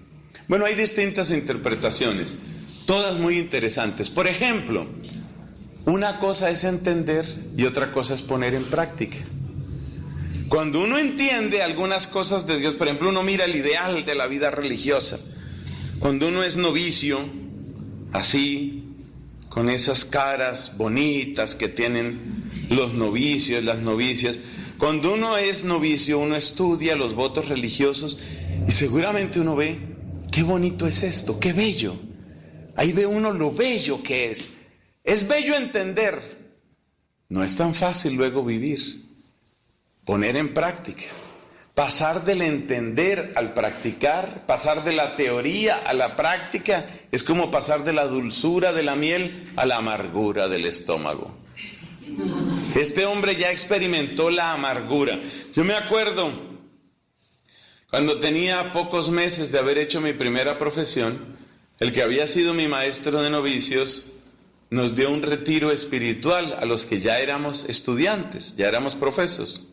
Bueno, hay distintas interpretaciones, todas muy interesantes. Por ejemplo, una cosa es entender y otra cosa es poner en práctica. Cuando uno entiende algunas cosas de Dios, por ejemplo, uno mira el ideal de la vida religiosa, cuando uno es novicio, así, con esas caras bonitas que tienen los novicios, las novicias, cuando uno es novicio, uno estudia los votos religiosos y seguramente uno ve, qué bonito es esto, qué bello. Ahí ve uno lo bello que es. Es bello entender. No es tan fácil luego vivir, poner en práctica. Pasar del entender al practicar, pasar de la teoría a la práctica, es como pasar de la dulzura de la miel a la amargura del estómago. Este hombre ya experimentó la amargura. Yo me acuerdo cuando tenía pocos meses de haber hecho mi primera profesión, el que había sido mi maestro de novicios nos dio un retiro espiritual a los que ya éramos estudiantes, ya éramos profesos.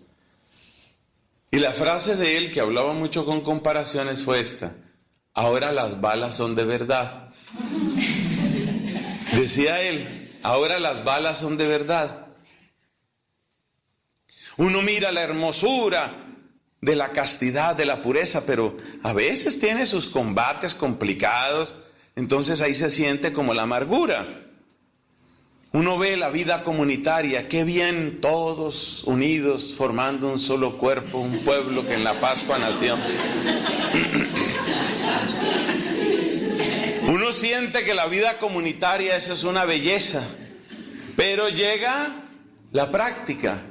Y la frase de él, que hablaba mucho con comparaciones, fue esta. Ahora las balas son de verdad. <laughs> Decía él, ahora las balas son de verdad. Uno mira la hermosura de la castidad, de la pureza, pero a veces tiene sus combates complicados, entonces ahí se siente como la amargura. Uno ve la vida comunitaria, qué bien todos unidos formando un solo cuerpo, un pueblo que en la Pascua nació. <clears throat> Uno siente que la vida comunitaria eso es una belleza, pero llega la práctica.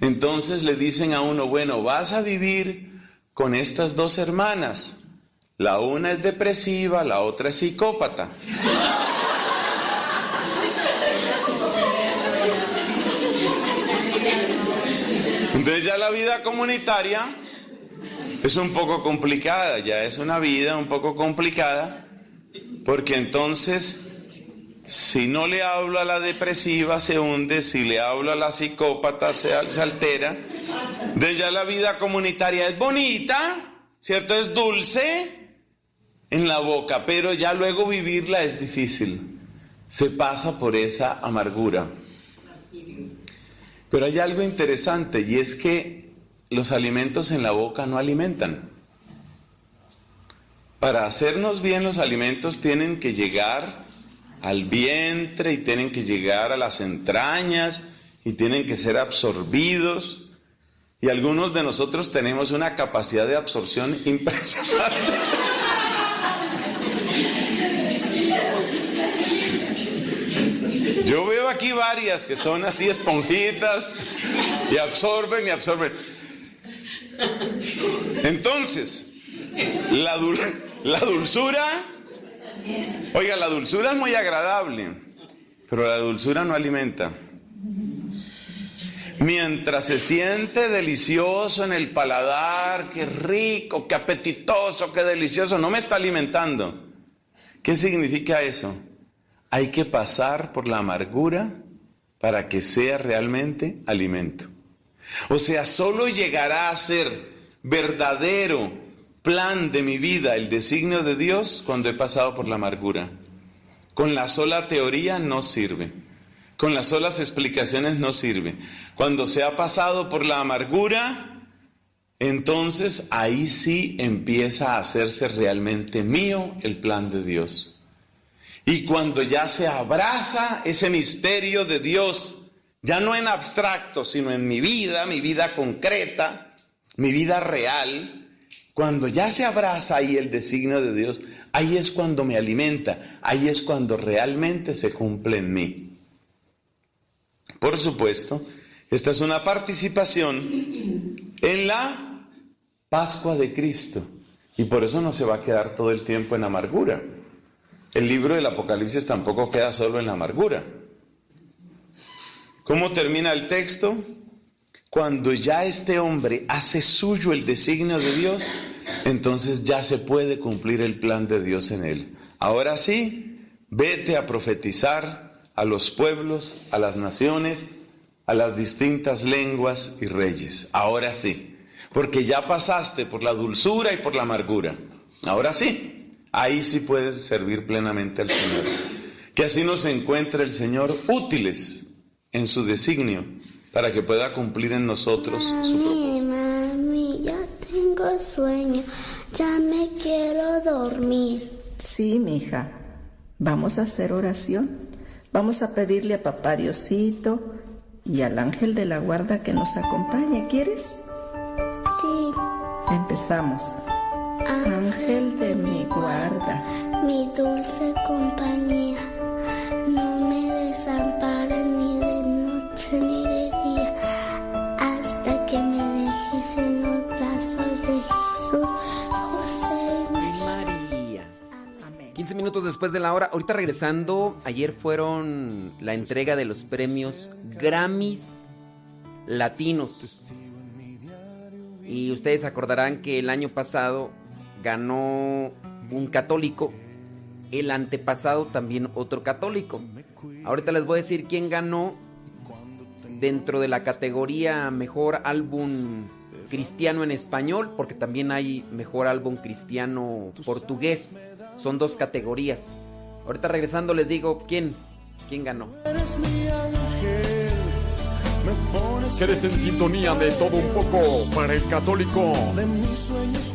Entonces le dicen a uno, bueno, vas a vivir con estas dos hermanas. La una es depresiva, la otra es psicópata. Entonces ya la vida comunitaria es un poco complicada, ya es una vida un poco complicada, porque entonces si no le hablo a la depresiva se hunde, si le hablo a la psicópata se, altera. Entonces ya la vida comunitaria es bonita, ¿cierto? Es dulce en la boca, pero ya luego vivirla es difícil. Se pasa por esa amargura. Pero hay algo interesante y es que los alimentos en la boca no alimentan. Para hacernos bien los alimentos tienen que llegar al vientre y tienen que llegar a las entrañas y tienen que ser absorbidos. Y algunos de nosotros tenemos una capacidad de absorción <laughs> impresionante. Yo veo aquí varias que son así esponjitas y absorben y absorben. Entonces, la, la dulzura, oiga, la dulzura es muy agradable, pero la dulzura no alimenta. Mientras se siente delicioso en el paladar, qué rico, qué apetitoso, qué delicioso, no me está alimentando. ¿Qué significa eso? Hay que pasar por la amargura para que sea realmente alimento. O sea, solo llegará a ser verdadero plan de mi vida el designio de Dios cuando he pasado por la amargura. Con la sola teoría no sirve. Con las solas explicaciones no sirve. Cuando se ha pasado por la amargura, entonces ahí sí empieza a hacerse realmente mío el plan de Dios. Y cuando ya se abraza ese misterio de Dios, ya no en abstracto, sino en mi vida, mi vida concreta, mi vida real, cuando ya se abraza ahí el designio de Dios, ahí es cuando me alimenta, ahí es cuando realmente se cumple en mí. Por supuesto, esta es una participación en la Pascua de Cristo. Y por eso no se va a quedar todo el tiempo en amargura. El libro del Apocalipsis tampoco queda solo en la amargura. ¿Cómo termina el texto? Cuando ya este hombre hace suyo el designio de Dios, entonces ya se puede cumplir el plan de Dios en él. Ahora sí, vete a profetizar a los pueblos, a las naciones, a las distintas lenguas y reyes. Ahora sí, porque ya pasaste por la dulzura y por la amargura. Ahora sí ahí sí puedes servir plenamente al Señor. Que así nos encuentre el Señor útiles en su designio para que pueda cumplir en nosotros su propósito. Mami, ya tengo sueño, ya me quiero dormir. Sí, mija. Vamos a hacer oración. Vamos a pedirle a papá Diosito y al ángel de la guarda que nos acompañe. ¿Quieres? Sí. Empezamos. Ángel de mi guarda, mi dulce compañía, no me desampares ni de noche ni de día, hasta que me dejes en los brazos de Jesús, José y María. 15 minutos después de la hora, ahorita regresando, ayer fueron la entrega de los premios Grammys Latinos. Y ustedes acordarán que el año pasado ganó un católico, el antepasado también otro católico. Ahorita les voy a decir quién ganó dentro de la categoría mejor álbum cristiano en español, porque también hay mejor álbum cristiano portugués. Son dos categorías. Ahorita regresando les digo quién, quién ganó. Quedes en sintonía de todo un poco para el católico. De mis sueños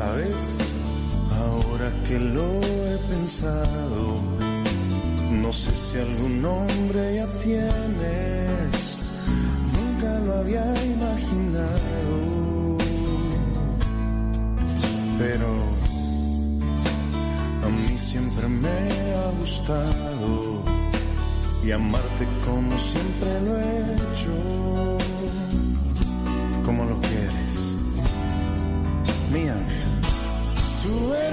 Sabes, ahora que lo he pensado, no sé si algún nombre ya tienes, nunca lo había imaginado, pero a mí siempre me ha gustado y amarte como siempre lo he hecho, como lo quieres, mi ángel.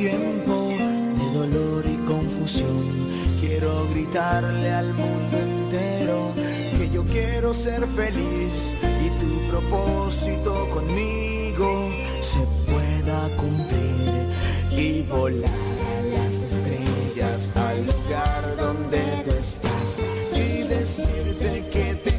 tiempo de dolor y confusión. Quiero gritarle al mundo entero que yo quiero ser feliz y tu propósito conmigo se pueda cumplir y volar a las estrellas al lugar donde tú estás y decirte que te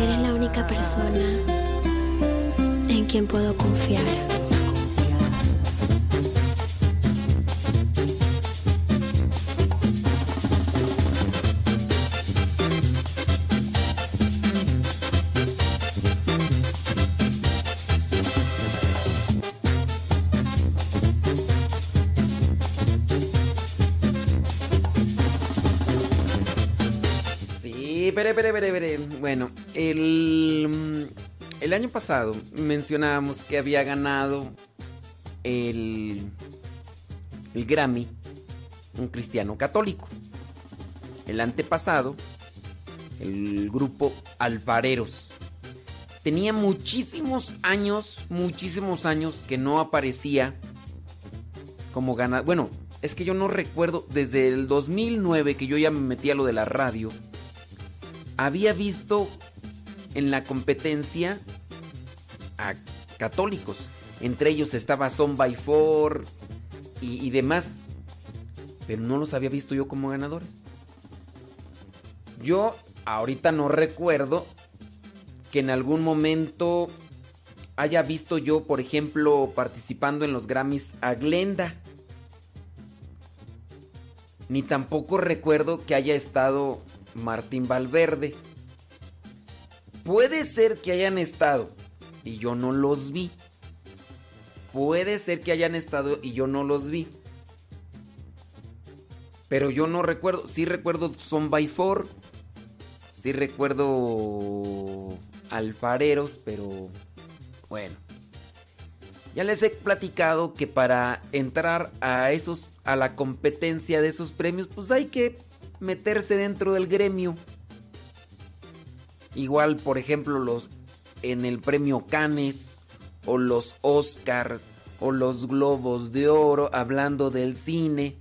Eres la única persona en quien puedo confiar. Año pasado mencionábamos que había ganado el, el Grammy un cristiano católico. El antepasado, el grupo Alfareros. Tenía muchísimos años, muchísimos años que no aparecía como ganador. Bueno, es que yo no recuerdo, desde el 2009 que yo ya me metí a lo de la radio, había visto en la competencia a católicos. Entre ellos estaba Son by Four y, y demás. Pero no los había visto yo como ganadores. Yo ahorita no recuerdo que en algún momento haya visto yo, por ejemplo, participando en los Grammys a Glenda. Ni tampoco recuerdo que haya estado Martín Valverde. Puede ser que hayan estado y yo no los vi. Puede ser que hayan estado y yo no los vi. Pero yo no recuerdo. Sí recuerdo Son by Four. Sí recuerdo Alfareros, pero bueno. Ya les he platicado que para entrar a esos a la competencia de esos premios, pues hay que meterse dentro del gremio. Igual, por ejemplo, los en el premio Cannes o los Oscars o los Globos de Oro hablando del cine,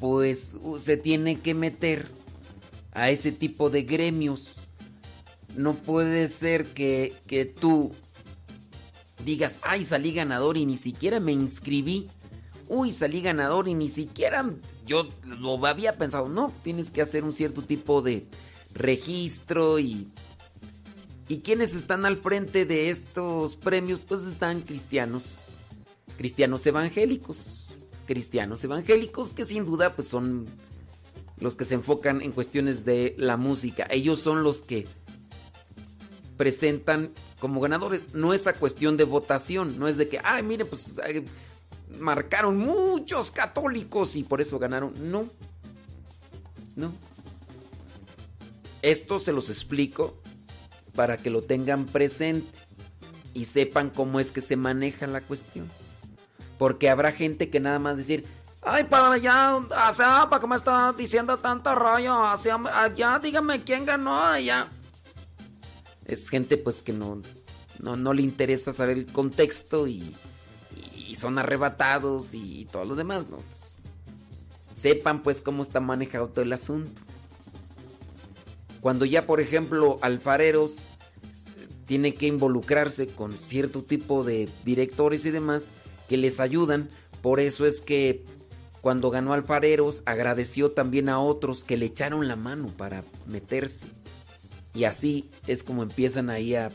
pues uh, se tiene que meter a ese tipo de gremios. No puede ser que, que tú digas, ay, salí ganador y ni siquiera me inscribí. Uy, salí ganador y ni siquiera yo lo había pensado. No, tienes que hacer un cierto tipo de registro y... ¿Y quienes están al frente de estos premios? Pues están cristianos, cristianos evangélicos, cristianos evangélicos que sin duda pues son los que se enfocan en cuestiones de la música. Ellos son los que presentan como ganadores. No es a cuestión de votación, no es de que, ay, mire, pues marcaron muchos católicos y por eso ganaron. No, no. Esto se los explico para que lo tengan presente y sepan cómo es que se maneja la cuestión. Porque habrá gente que nada más decir, ay, para o sea, ¿para me está diciendo tanto rollo? O sea, ya dígame quién ganó allá. Es gente pues que no, no, no le interesa saber el contexto y, y son arrebatados y todo lo demás, ¿no? Sepan pues cómo está manejado todo el asunto. Cuando ya, por ejemplo, alfareros tiene que involucrarse con cierto tipo de directores y demás que les ayudan. Por eso es que cuando ganó Alfareros agradeció también a otros que le echaron la mano para meterse. Y así es como empiezan ahí a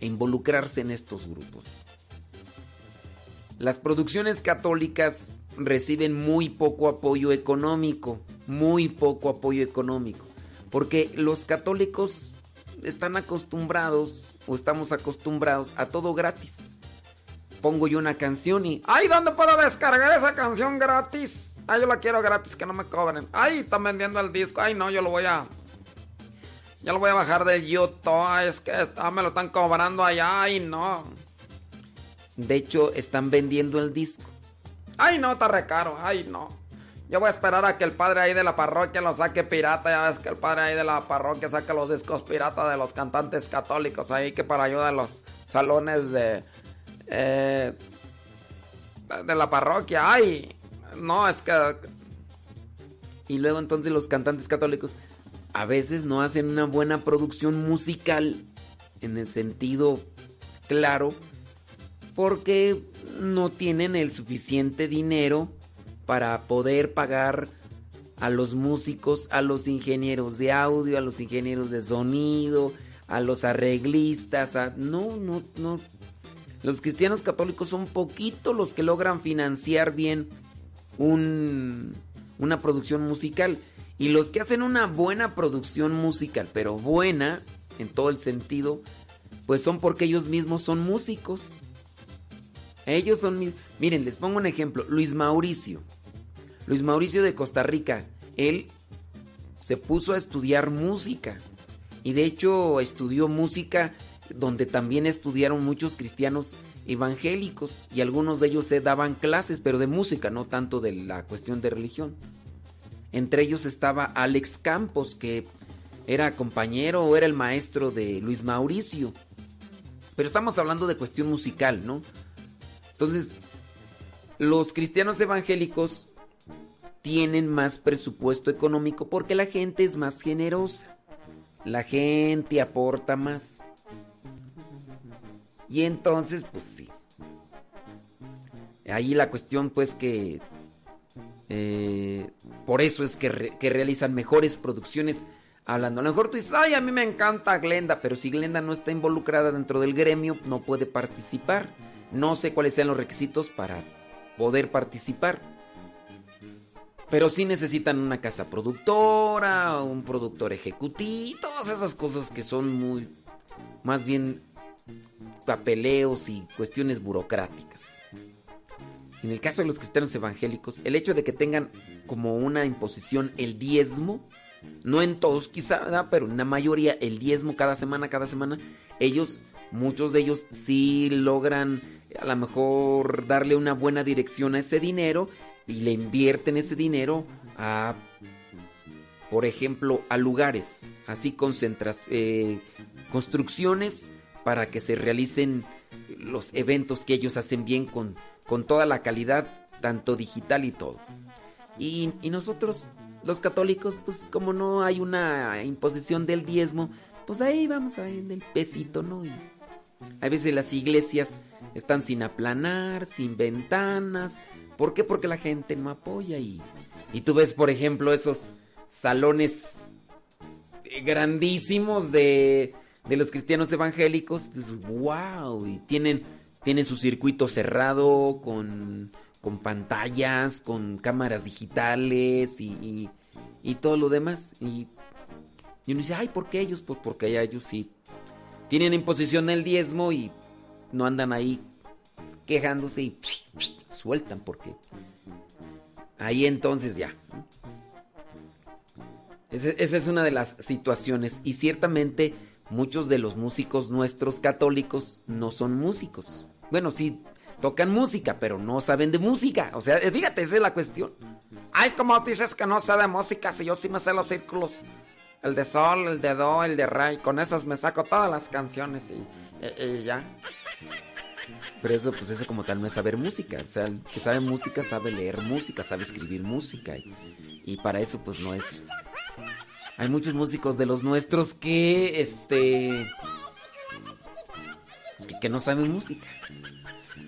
involucrarse en estos grupos. Las producciones católicas reciben muy poco apoyo económico, muy poco apoyo económico, porque los católicos están acostumbrados o estamos acostumbrados a todo gratis. Pongo yo una canción y, ay, ¿dónde puedo descargar esa canción gratis? Ay, yo la quiero gratis, que no me cobren. Ay, están vendiendo el disco. Ay, no, yo lo voy a... Ya lo voy a bajar de YouTube. Es que me lo están cobrando allá. Ay, no. De hecho, están vendiendo el disco. Ay, no, está re caro. Ay, no. Yo voy a esperar a que el padre ahí de la parroquia lo saque pirata. Ya ves que el padre ahí de la parroquia saca los discos pirata de los cantantes católicos ahí que para ayuda a los salones de... Eh, de la parroquia. Ay, no, es que... Y luego entonces los cantantes católicos a veces no hacen una buena producción musical en el sentido claro porque no tienen el suficiente dinero para poder pagar a los músicos, a los ingenieros de audio, a los ingenieros de sonido, a los arreglistas, a... no, no, no. Los cristianos católicos son poquito los que logran financiar bien un, una producción musical. Y los que hacen una buena producción musical, pero buena en todo el sentido, pues son porque ellos mismos son músicos. Ellos son... Miren, les pongo un ejemplo. Luis Mauricio. Luis Mauricio de Costa Rica. Él se puso a estudiar música. Y de hecho estudió música donde también estudiaron muchos cristianos evangélicos. Y algunos de ellos se daban clases, pero de música, no tanto de la cuestión de religión. Entre ellos estaba Alex Campos, que era compañero o era el maestro de Luis Mauricio. Pero estamos hablando de cuestión musical, ¿no? Entonces, los cristianos evangélicos tienen más presupuesto económico porque la gente es más generosa. La gente aporta más. Y entonces, pues sí. Ahí la cuestión, pues que eh, por eso es que, realizan mejores producciones hablando. A lo mejor tú dices, ay, a mí me encanta Glenda, pero si Glenda no está involucrada dentro del gremio, no puede participar. No sé cuáles sean los requisitos para poder participar. Pero sí necesitan una casa productora, un productor ejecutivo, todas esas cosas que son muy, más bien papeleos y cuestiones burocráticas. En el caso de los cristianos evangélicos, el hecho de que tengan como una imposición el diezmo, no en todos quizá, pero en la mayoría el diezmo cada semana, cada semana, ellos, muchos de ellos sí logran a lo mejor darle una buena dirección a ese dinero y le invierten ese dinero a, por ejemplo, a lugares, así concentras, eh, construcciones para que se realicen los eventos que ellos hacen bien con con toda la calidad, tanto digital y todo. Y, nosotros, los católicos, pues como no hay una imposición del diezmo, pues ahí vamos a en el pesito, ¿no? Y a veces las iglesias están sin aplanar, sin ventanas. ¿Por qué? Porque la gente no apoya y, y tú ves, por ejemplo, esos salones grandísimos de, de los cristianos evangélicos. Wow, y tienen tiene su circuito cerrado con, con pantallas, con cámaras digitales y, y, todo lo demás. Y, y, uno dice, ay, ¿por qué ellos? Pues porque allá ellos sí tienen imposición el diezmo y no andan ahí quejándose y sueltan porque ahí entonces ya. esa es una de las situaciones y ciertamente muchos de los músicos nuestros católicos no son músicos. Bueno, sí, tocan música, pero no saben de música. O sea, fíjate, esa es la cuestión. Ay, como dices que no sé de música, si yo sí me sé los círculos. El de sol, el de do, el de re. Con esos me saco todas las canciones y, ya. Pero eso, pues eso como tal no es saber música. O sea, el que sabe música sabe leer música, sabe escribir música. Y, y para eso, pues no es. Hay muchos músicos de los nuestros que, este que, no saben música.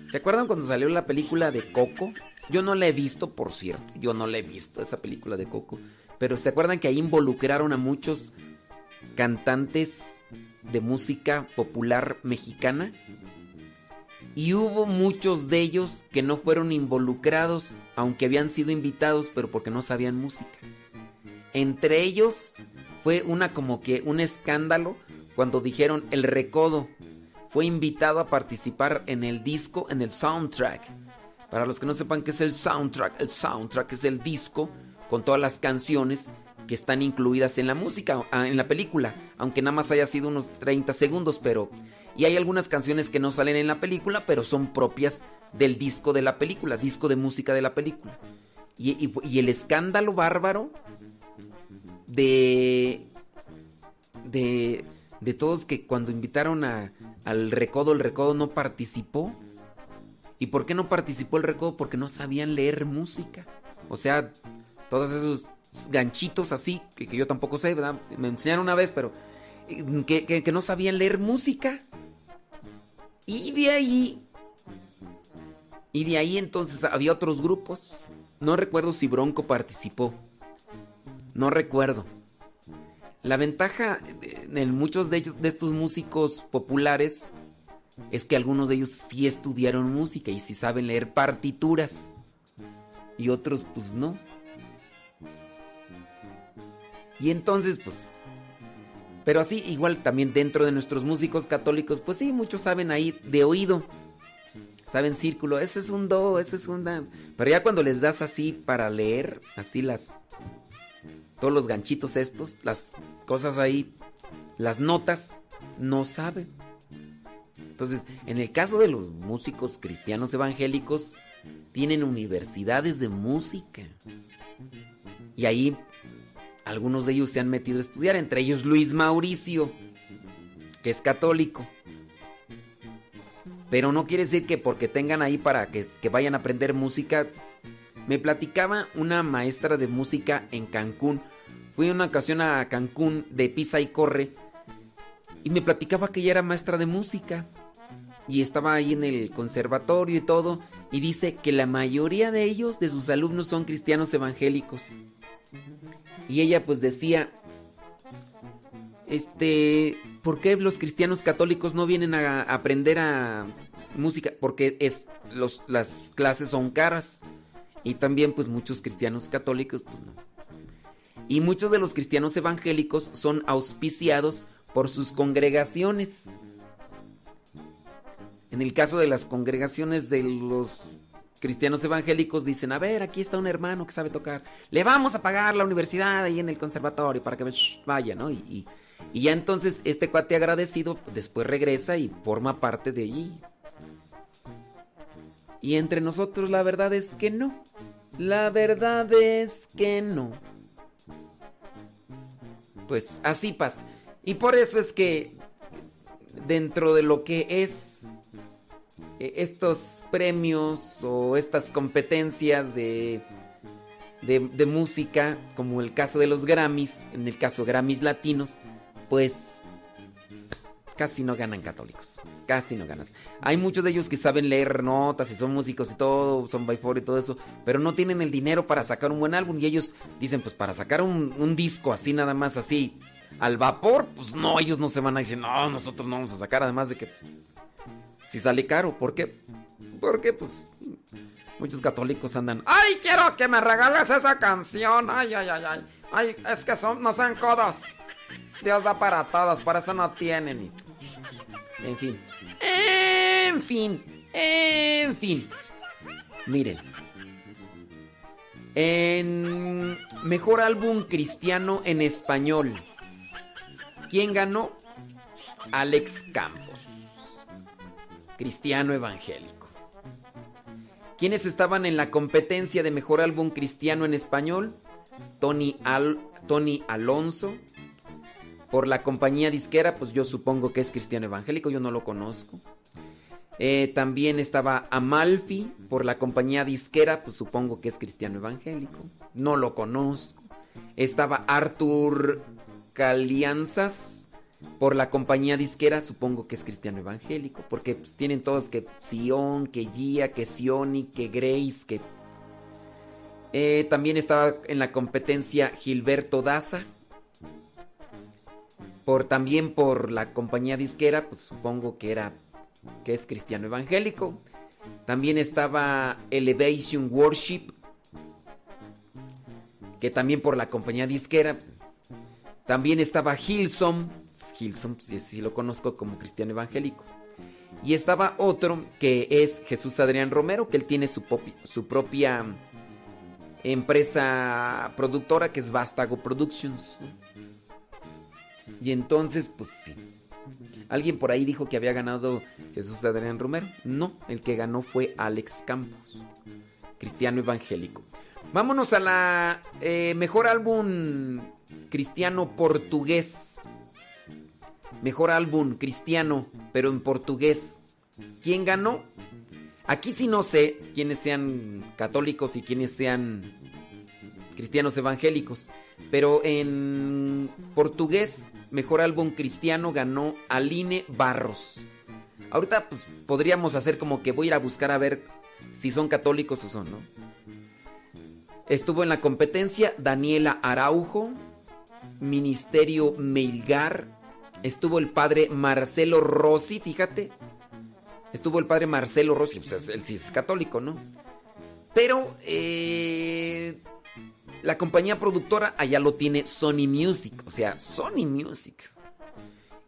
¿Se acuerdan cuando salió la película de Coco? Yo no la he visto, por cierto. Yo no la he visto, esa película de Coco. Pero ¿se acuerdan que ahí involucraron a muchos cantantes de música popular mexicana? Y hubo muchos de ellos que no fueron involucrados, aunque habían sido invitados, pero porque no sabían música. Entre ellos fue una como que un escándalo cuando dijeron el recodo fue invitado a participar en el disco, en el soundtrack. Para los que no sepan qué es el soundtrack, el soundtrack es el disco con todas las canciones que están incluidas en la música, ah, en la película, aunque nada más haya sido unos 30 segundos, pero... Y hay algunas canciones que no salen en la película, pero son propias del disco de la película, disco de música de la película. Y, el escándalo bárbaro de... de de todos que cuando invitaron a, al recodo, el recodo no participó. ¿Y por qué no participó el recodo? Porque no sabían leer música. O sea, todos esos ganchitos así, que, yo tampoco sé, ¿verdad? Me enseñaron una vez, pero eh, que, que no sabían leer música. Y de ahí, y de ahí entonces había otros grupos No recuerdo si Bronco participó. No recuerdo. La ventaja en muchos de, ellos, de estos músicos populares es que algunos de ellos sí estudiaron música y sí saben leer partituras. Y otros pues no. Y entonces pues... Pero así igual también dentro de nuestros músicos católicos pues sí, muchos saben ahí de oído. Saben círculo, ese es un do, ese es un da. Pero ya cuando les das así para leer, así las... Todos los ganchitos estos, las cosas ahí, las notas, no saben. Entonces, en el caso de los músicos cristianos evangélicos, tienen universidades de música. Y ahí algunos de ellos se han metido a estudiar, entre ellos Luis Mauricio, que es católico. Pero no quiere decir que porque tengan ahí para que, vayan a aprender música. Me platicaba una maestra de música en Cancún. Fui una ocasión a Cancún de Pisa y Corre. Y me platicaba que ella era maestra de música y estaba ahí en el conservatorio y todo, y dice que la mayoría de ellos, de sus alumnos, son cristianos evangélicos. Y ella pues decía, este, ¿por qué los cristianos católicos no vienen a aprender a música? Porque es, los, las clases son caras. Y también pues muchos cristianos católicos pues no. Y muchos de los cristianos evangélicos son auspiciados por sus congregaciones. En el caso de las congregaciones de los cristianos evangélicos dicen, a ver, aquí está un hermano que sabe tocar, le vamos a pagar la universidad ahí en el conservatorio para que vaya, ¿no? Y, y, ya entonces este cuate agradecido después regresa y forma parte de allí. Y entre nosotros la verdad es que no. La verdad es que no. Pues así pasa. Y por eso es que dentro de lo que es estos premios o estas competencias de, de, música, como el caso de los Grammys, en el caso Grammys latinos, pues casi no ganan católicos. Casi no ganas. Hay muchos de ellos que saben leer notas y son músicos y todo, son by four y todo eso, pero no tienen el dinero para sacar un buen álbum y ellos dicen, pues para sacar un, un disco así nada más así al vapor, pues no, ellos no se van a decir, no, nosotros no vamos a sacar, además de que pues, si sale caro. ¿Por qué? Porque pues muchos católicos andan, ay, quiero que me regales esa canción. Ay, ay, ay, ay. Ay, es que son, no sean codos. Dios da para todos, por eso no tienen. En fin. En fin. En fin. Miren. En mejor álbum cristiano en español. ¿Quién ganó? Alex Campos cristiano evangélico. ¿Quiénes estaban en la competencia de mejor álbum cristiano en español? Tony, Al, Tony Alonso. Por la compañía disquera, pues yo supongo que es cristiano evangélico, yo no lo conozco. Eh, también estaba Amalfi por la compañía disquera, pues supongo que es cristiano evangélico. No lo conozco. Estaba Arthur Calianzas por la compañía disquera, supongo que es cristiano evangélico, porque pues, tienen todos que Sion, que Gia, que Sioni, que Grace, que... Eh, también estaba en la competencia Gilberto Daza. Por, también por la compañía disquera, pues supongo que era que es cristiano evangélico. También estaba Elevation Worship, que también por la compañía disquera. Pues, también estaba Hillsong, Hilson, si sí, lo conozco como cristiano evangélico. Y estaba otro que es Jesús Adrián Romero, que él tiene su, su propia empresa productora que es Vástago Productions. Y entonces, pues sí. Alguien por ahí dijo que había ganado Jesús Adrián Romero. No, el que ganó fue Alex Campos, cristiano evangélico. Vámonos a la eh, mejor álbum cristiano portugués. Mejor álbum cristiano, pero en portugués. ¿Quién ganó? Aquí sí no sé quiénes sean católicos y quiénes sean cristianos evangélicos. Pero en portugués, mejor álbum cristiano ganó Aline Barros. Ahorita pues podríamos hacer como que voy a ir a buscar a ver si son católicos o son, ¿no? Estuvo en la competencia Daniela Araujo, Ministerio Melgar. Estuvo el padre Marcelo Rossi, fíjate. Estuvo el padre Marcelo Rossi, pues él sí es católico, ¿no? Pero eh, la compañía productora allá lo tiene Sony Music, o sea, Sony Music.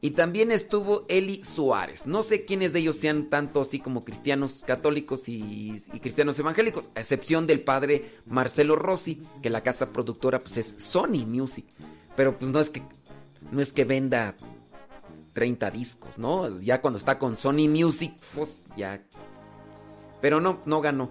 Y también estuvo Eli Suárez. No sé quiénes de ellos sean tanto así como cristianos católicos y, y, cristianos evangélicos, a excepción del padre Marcelo Rossi, que la casa productora pues es Sony Music. Pero pues no es que no es que venda 30 discos, ¿no? Ya cuando está con Sony Music, pues ya pero no, no ganó.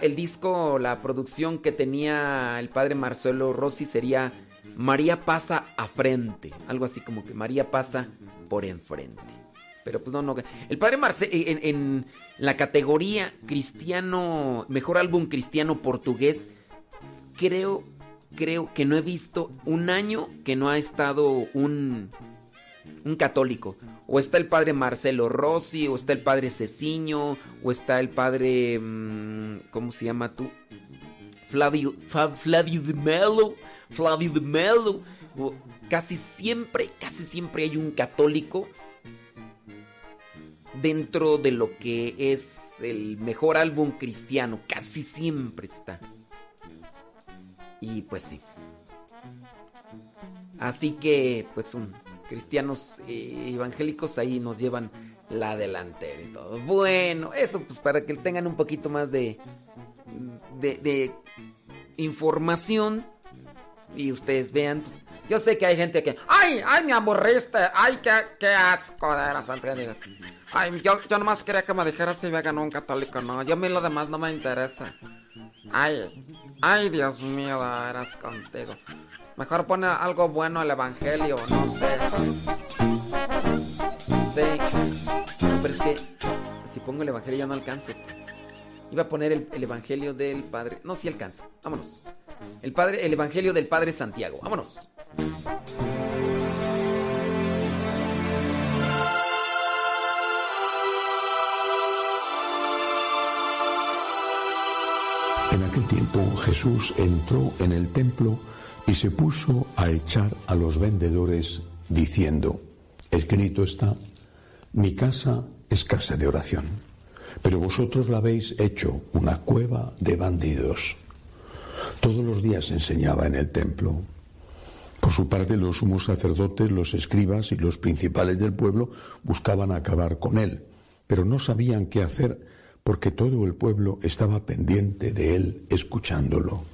El disco, la producción que tenía el padre Marcelo Rossi sería María pasa a frente. Algo así como que María pasa por enfrente. Pero pues no, no. El padre Marcelo, en, en, la categoría cristiano, mejor álbum cristiano portugués, creo, creo que no he visto un año que no ha estado un, un católico. O está el padre Marcelo Rossi, o está el padre Ceciño, o está el padre. Mmm, ¿Cómo se llama tú? Flavio, Flavio de Melo. Flavio de Melo. Casi siempre, casi siempre hay un católico dentro de lo que es el mejor álbum cristiano. Casi siempre está. Y pues sí. Así que, pues un cristianos eh, evangélicos ahí nos llevan la delantera y todo. Bueno, eso pues para que tengan un poquito más de, de, información y ustedes vean. Pues, yo sé que hay gente que, ay, ay, me aburriste, ay, qué, qué asco de la Santa Ay, yo, yo nomás quería que me dijeras si me ganó un católico, no, yo a mí lo demás no me interesa. Ay, ay, Dios mío, eras contigo. Mejor pone algo bueno al evangelio, no sé. Sí. Pero es que si pongo el evangelio ya no alcanzo. Iba a poner el, el, evangelio del Padre. No, sí alcanzo. Vámonos. El Padre, el evangelio del Padre Santiago. Vámonos. En aquel tiempo Jesús entró en el templo y se puso a echar a los vendedores diciendo, escrito está, mi casa es casa de oración, pero vosotros la habéis hecho una cueva de bandidos. Todos los días enseñaba en el templo. Por su parte, los sumos sacerdotes, los escribas y los principales del pueblo buscaban acabar con él, pero no sabían qué hacer porque todo el pueblo estaba pendiente de él escuchándolo.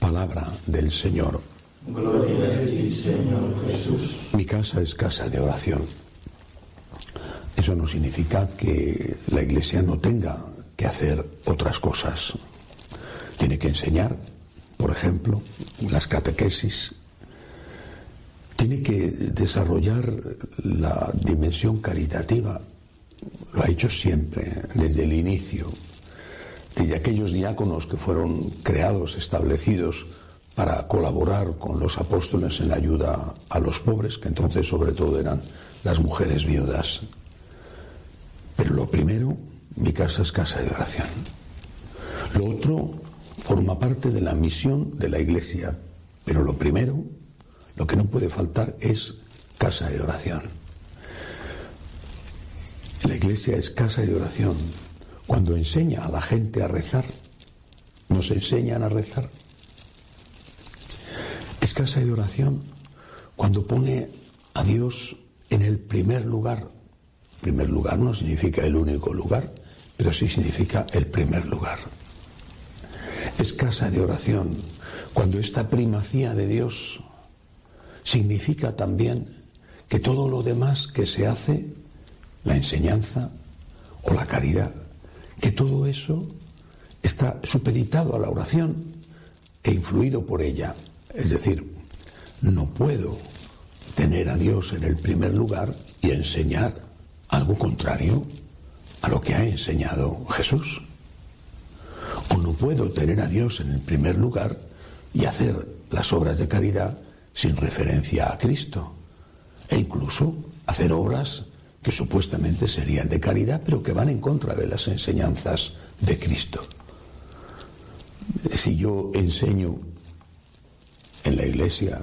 Palabra del Señor. Gloria a ti, Señor Jesús. Mi casa es casa de oración. Eso no significa que la iglesia no tenga que hacer otras cosas. Tiene que enseñar, por ejemplo, las catequesis. Tiene que desarrollar la dimensión caritativa. Lo ha hecho siempre, desde el inicio. Desde aquellos diáconos que fueron creados, establecidos para colaborar con los apóstoles en la ayuda a los pobres, que entonces sobre todo eran las mujeres viudas. Pero lo primero, mi casa es casa de oración. Lo otro forma parte de la misión de la iglesia. Pero lo primero, lo que no puede faltar es casa de oración. La iglesia es casa de oración. Cuando enseña a la gente a rezar, nos enseñan a rezar. Es casa de oración cuando pone a Dios en el primer lugar. Primer lugar no significa el único lugar, pero sí significa el primer lugar. Es casa de oración cuando esta primacía de Dios significa también que todo lo demás que se hace, la enseñanza o la caridad, que todo eso está supeditado a la oración e influido por ella. Es decir, no puedo tener a Dios en el primer lugar y enseñar algo contrario a lo que ha enseñado Jesús. O no puedo tener a Dios en el primer lugar y hacer las obras de caridad sin referencia a Cristo. E incluso hacer obras que supuestamente serían de caridad, pero que van en contra de las enseñanzas de Cristo. Si yo enseño en la iglesia,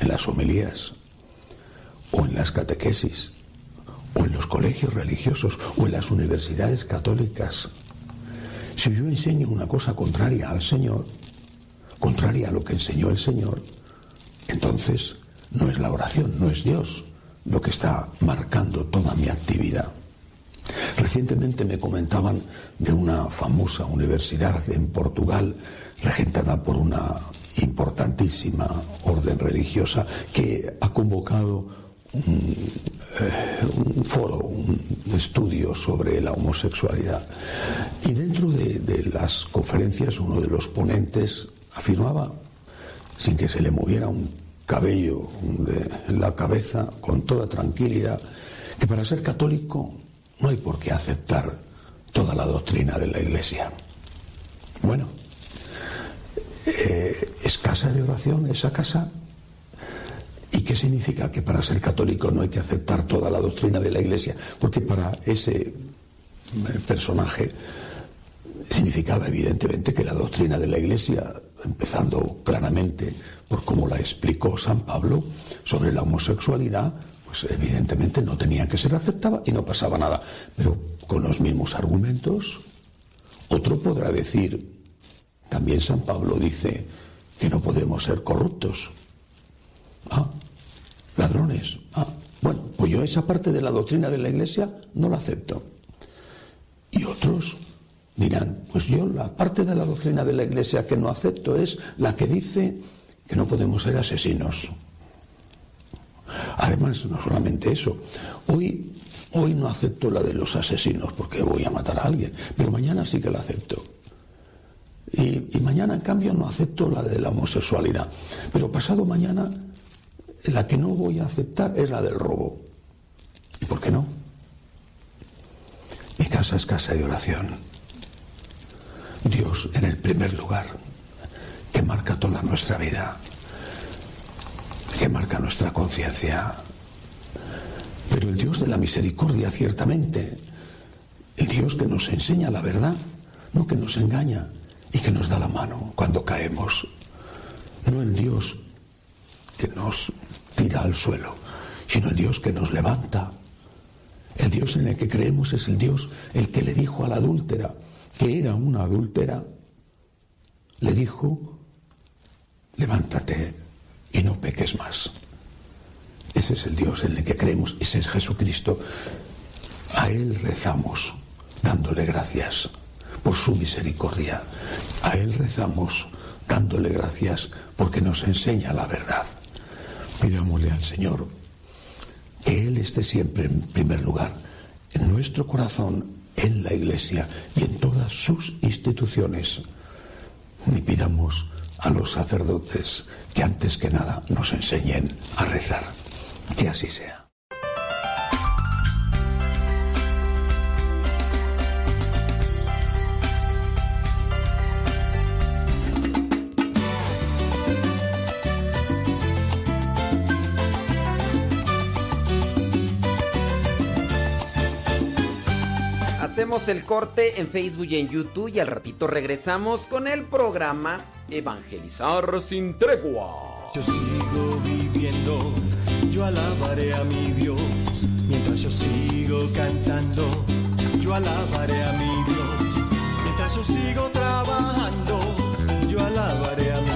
en las homilías, o en las catequesis, o en los colegios religiosos, o en las universidades católicas, si yo enseño una cosa contraria al Señor, contraria a lo que enseñó el Señor, entonces no es la oración, no es Dios lo que está marcando toda mi actividad. Recientemente me comentaban de una famosa universidad en Portugal, regentada por una importantísima orden religiosa, que ha convocado un, eh, un foro, un estudio sobre la homosexualidad. Y dentro de, de las conferencias uno de los ponentes afirmaba, sin que se le moviera un cabello de la cabeza, con toda tranquilidad, que para ser católico no hay por qué aceptar toda la doctrina de la Iglesia. Bueno, eh, es casa de oración, esa casa. ¿Y qué significa que para ser católico no hay que aceptar toda la doctrina de la Iglesia? Porque para ese eh, personaje significaba evidentemente que la doctrina de la Iglesia, empezando claramente por cómo la explicó San Pablo sobre la homosexualidad, pues evidentemente no tenía que ser aceptada y no pasaba nada. Pero con los mismos argumentos, otro podrá decir, también San Pablo dice que no podemos ser corruptos. Ah, ladrones. Ah, bueno, pues yo esa parte de la doctrina de la Iglesia no la acepto. Y otros dirán, pues yo la parte de la doctrina de la Iglesia que no acepto es la que dice que no podemos ser asesinos. Además, no solamente eso, hoy, hoy no acepto la de los asesinos porque voy a matar a alguien, pero mañana sí que la acepto. Y, mañana, en cambio, no acepto la de la homosexualidad. Pero pasado mañana, la que no voy a aceptar es la del robo. ¿Y por qué no? Mi casa es casa de oración. Dios en el primer lugar, que marca toda nuestra vida, que marca nuestra conciencia. Pero el Dios de la misericordia, ciertamente, el Dios que nos enseña la verdad, no que nos engaña y que nos da la mano cuando caemos. No el Dios que nos tira al suelo, sino el Dios que nos levanta. El Dios en el que creemos es el Dios el que le dijo a la adúltera, que era una adúltera, le dijo, levántate y no peques más. Ese es el Dios en el que creemos, ese es Jesucristo. A Él rezamos dándole gracias por su misericordia. A Él rezamos dándole gracias porque nos enseña la verdad. Pidámosle al Señor que Él esté siempre en primer lugar, en nuestro corazón, en la Iglesia y en todas sus instituciones. Y pidamos a los sacerdotes que antes que nada nos enseñen a rezar. Que así sea. El corte en Facebook y en YouTube y al ratito regresamos con el programa Evangelizar sin tregua. Yo sigo viviendo, yo alabaré a mi Dios. Mientras yo sigo cantando, yo alabaré a mi Dios. Mientras yo sigo trabajando, yo alabaré a mi Dios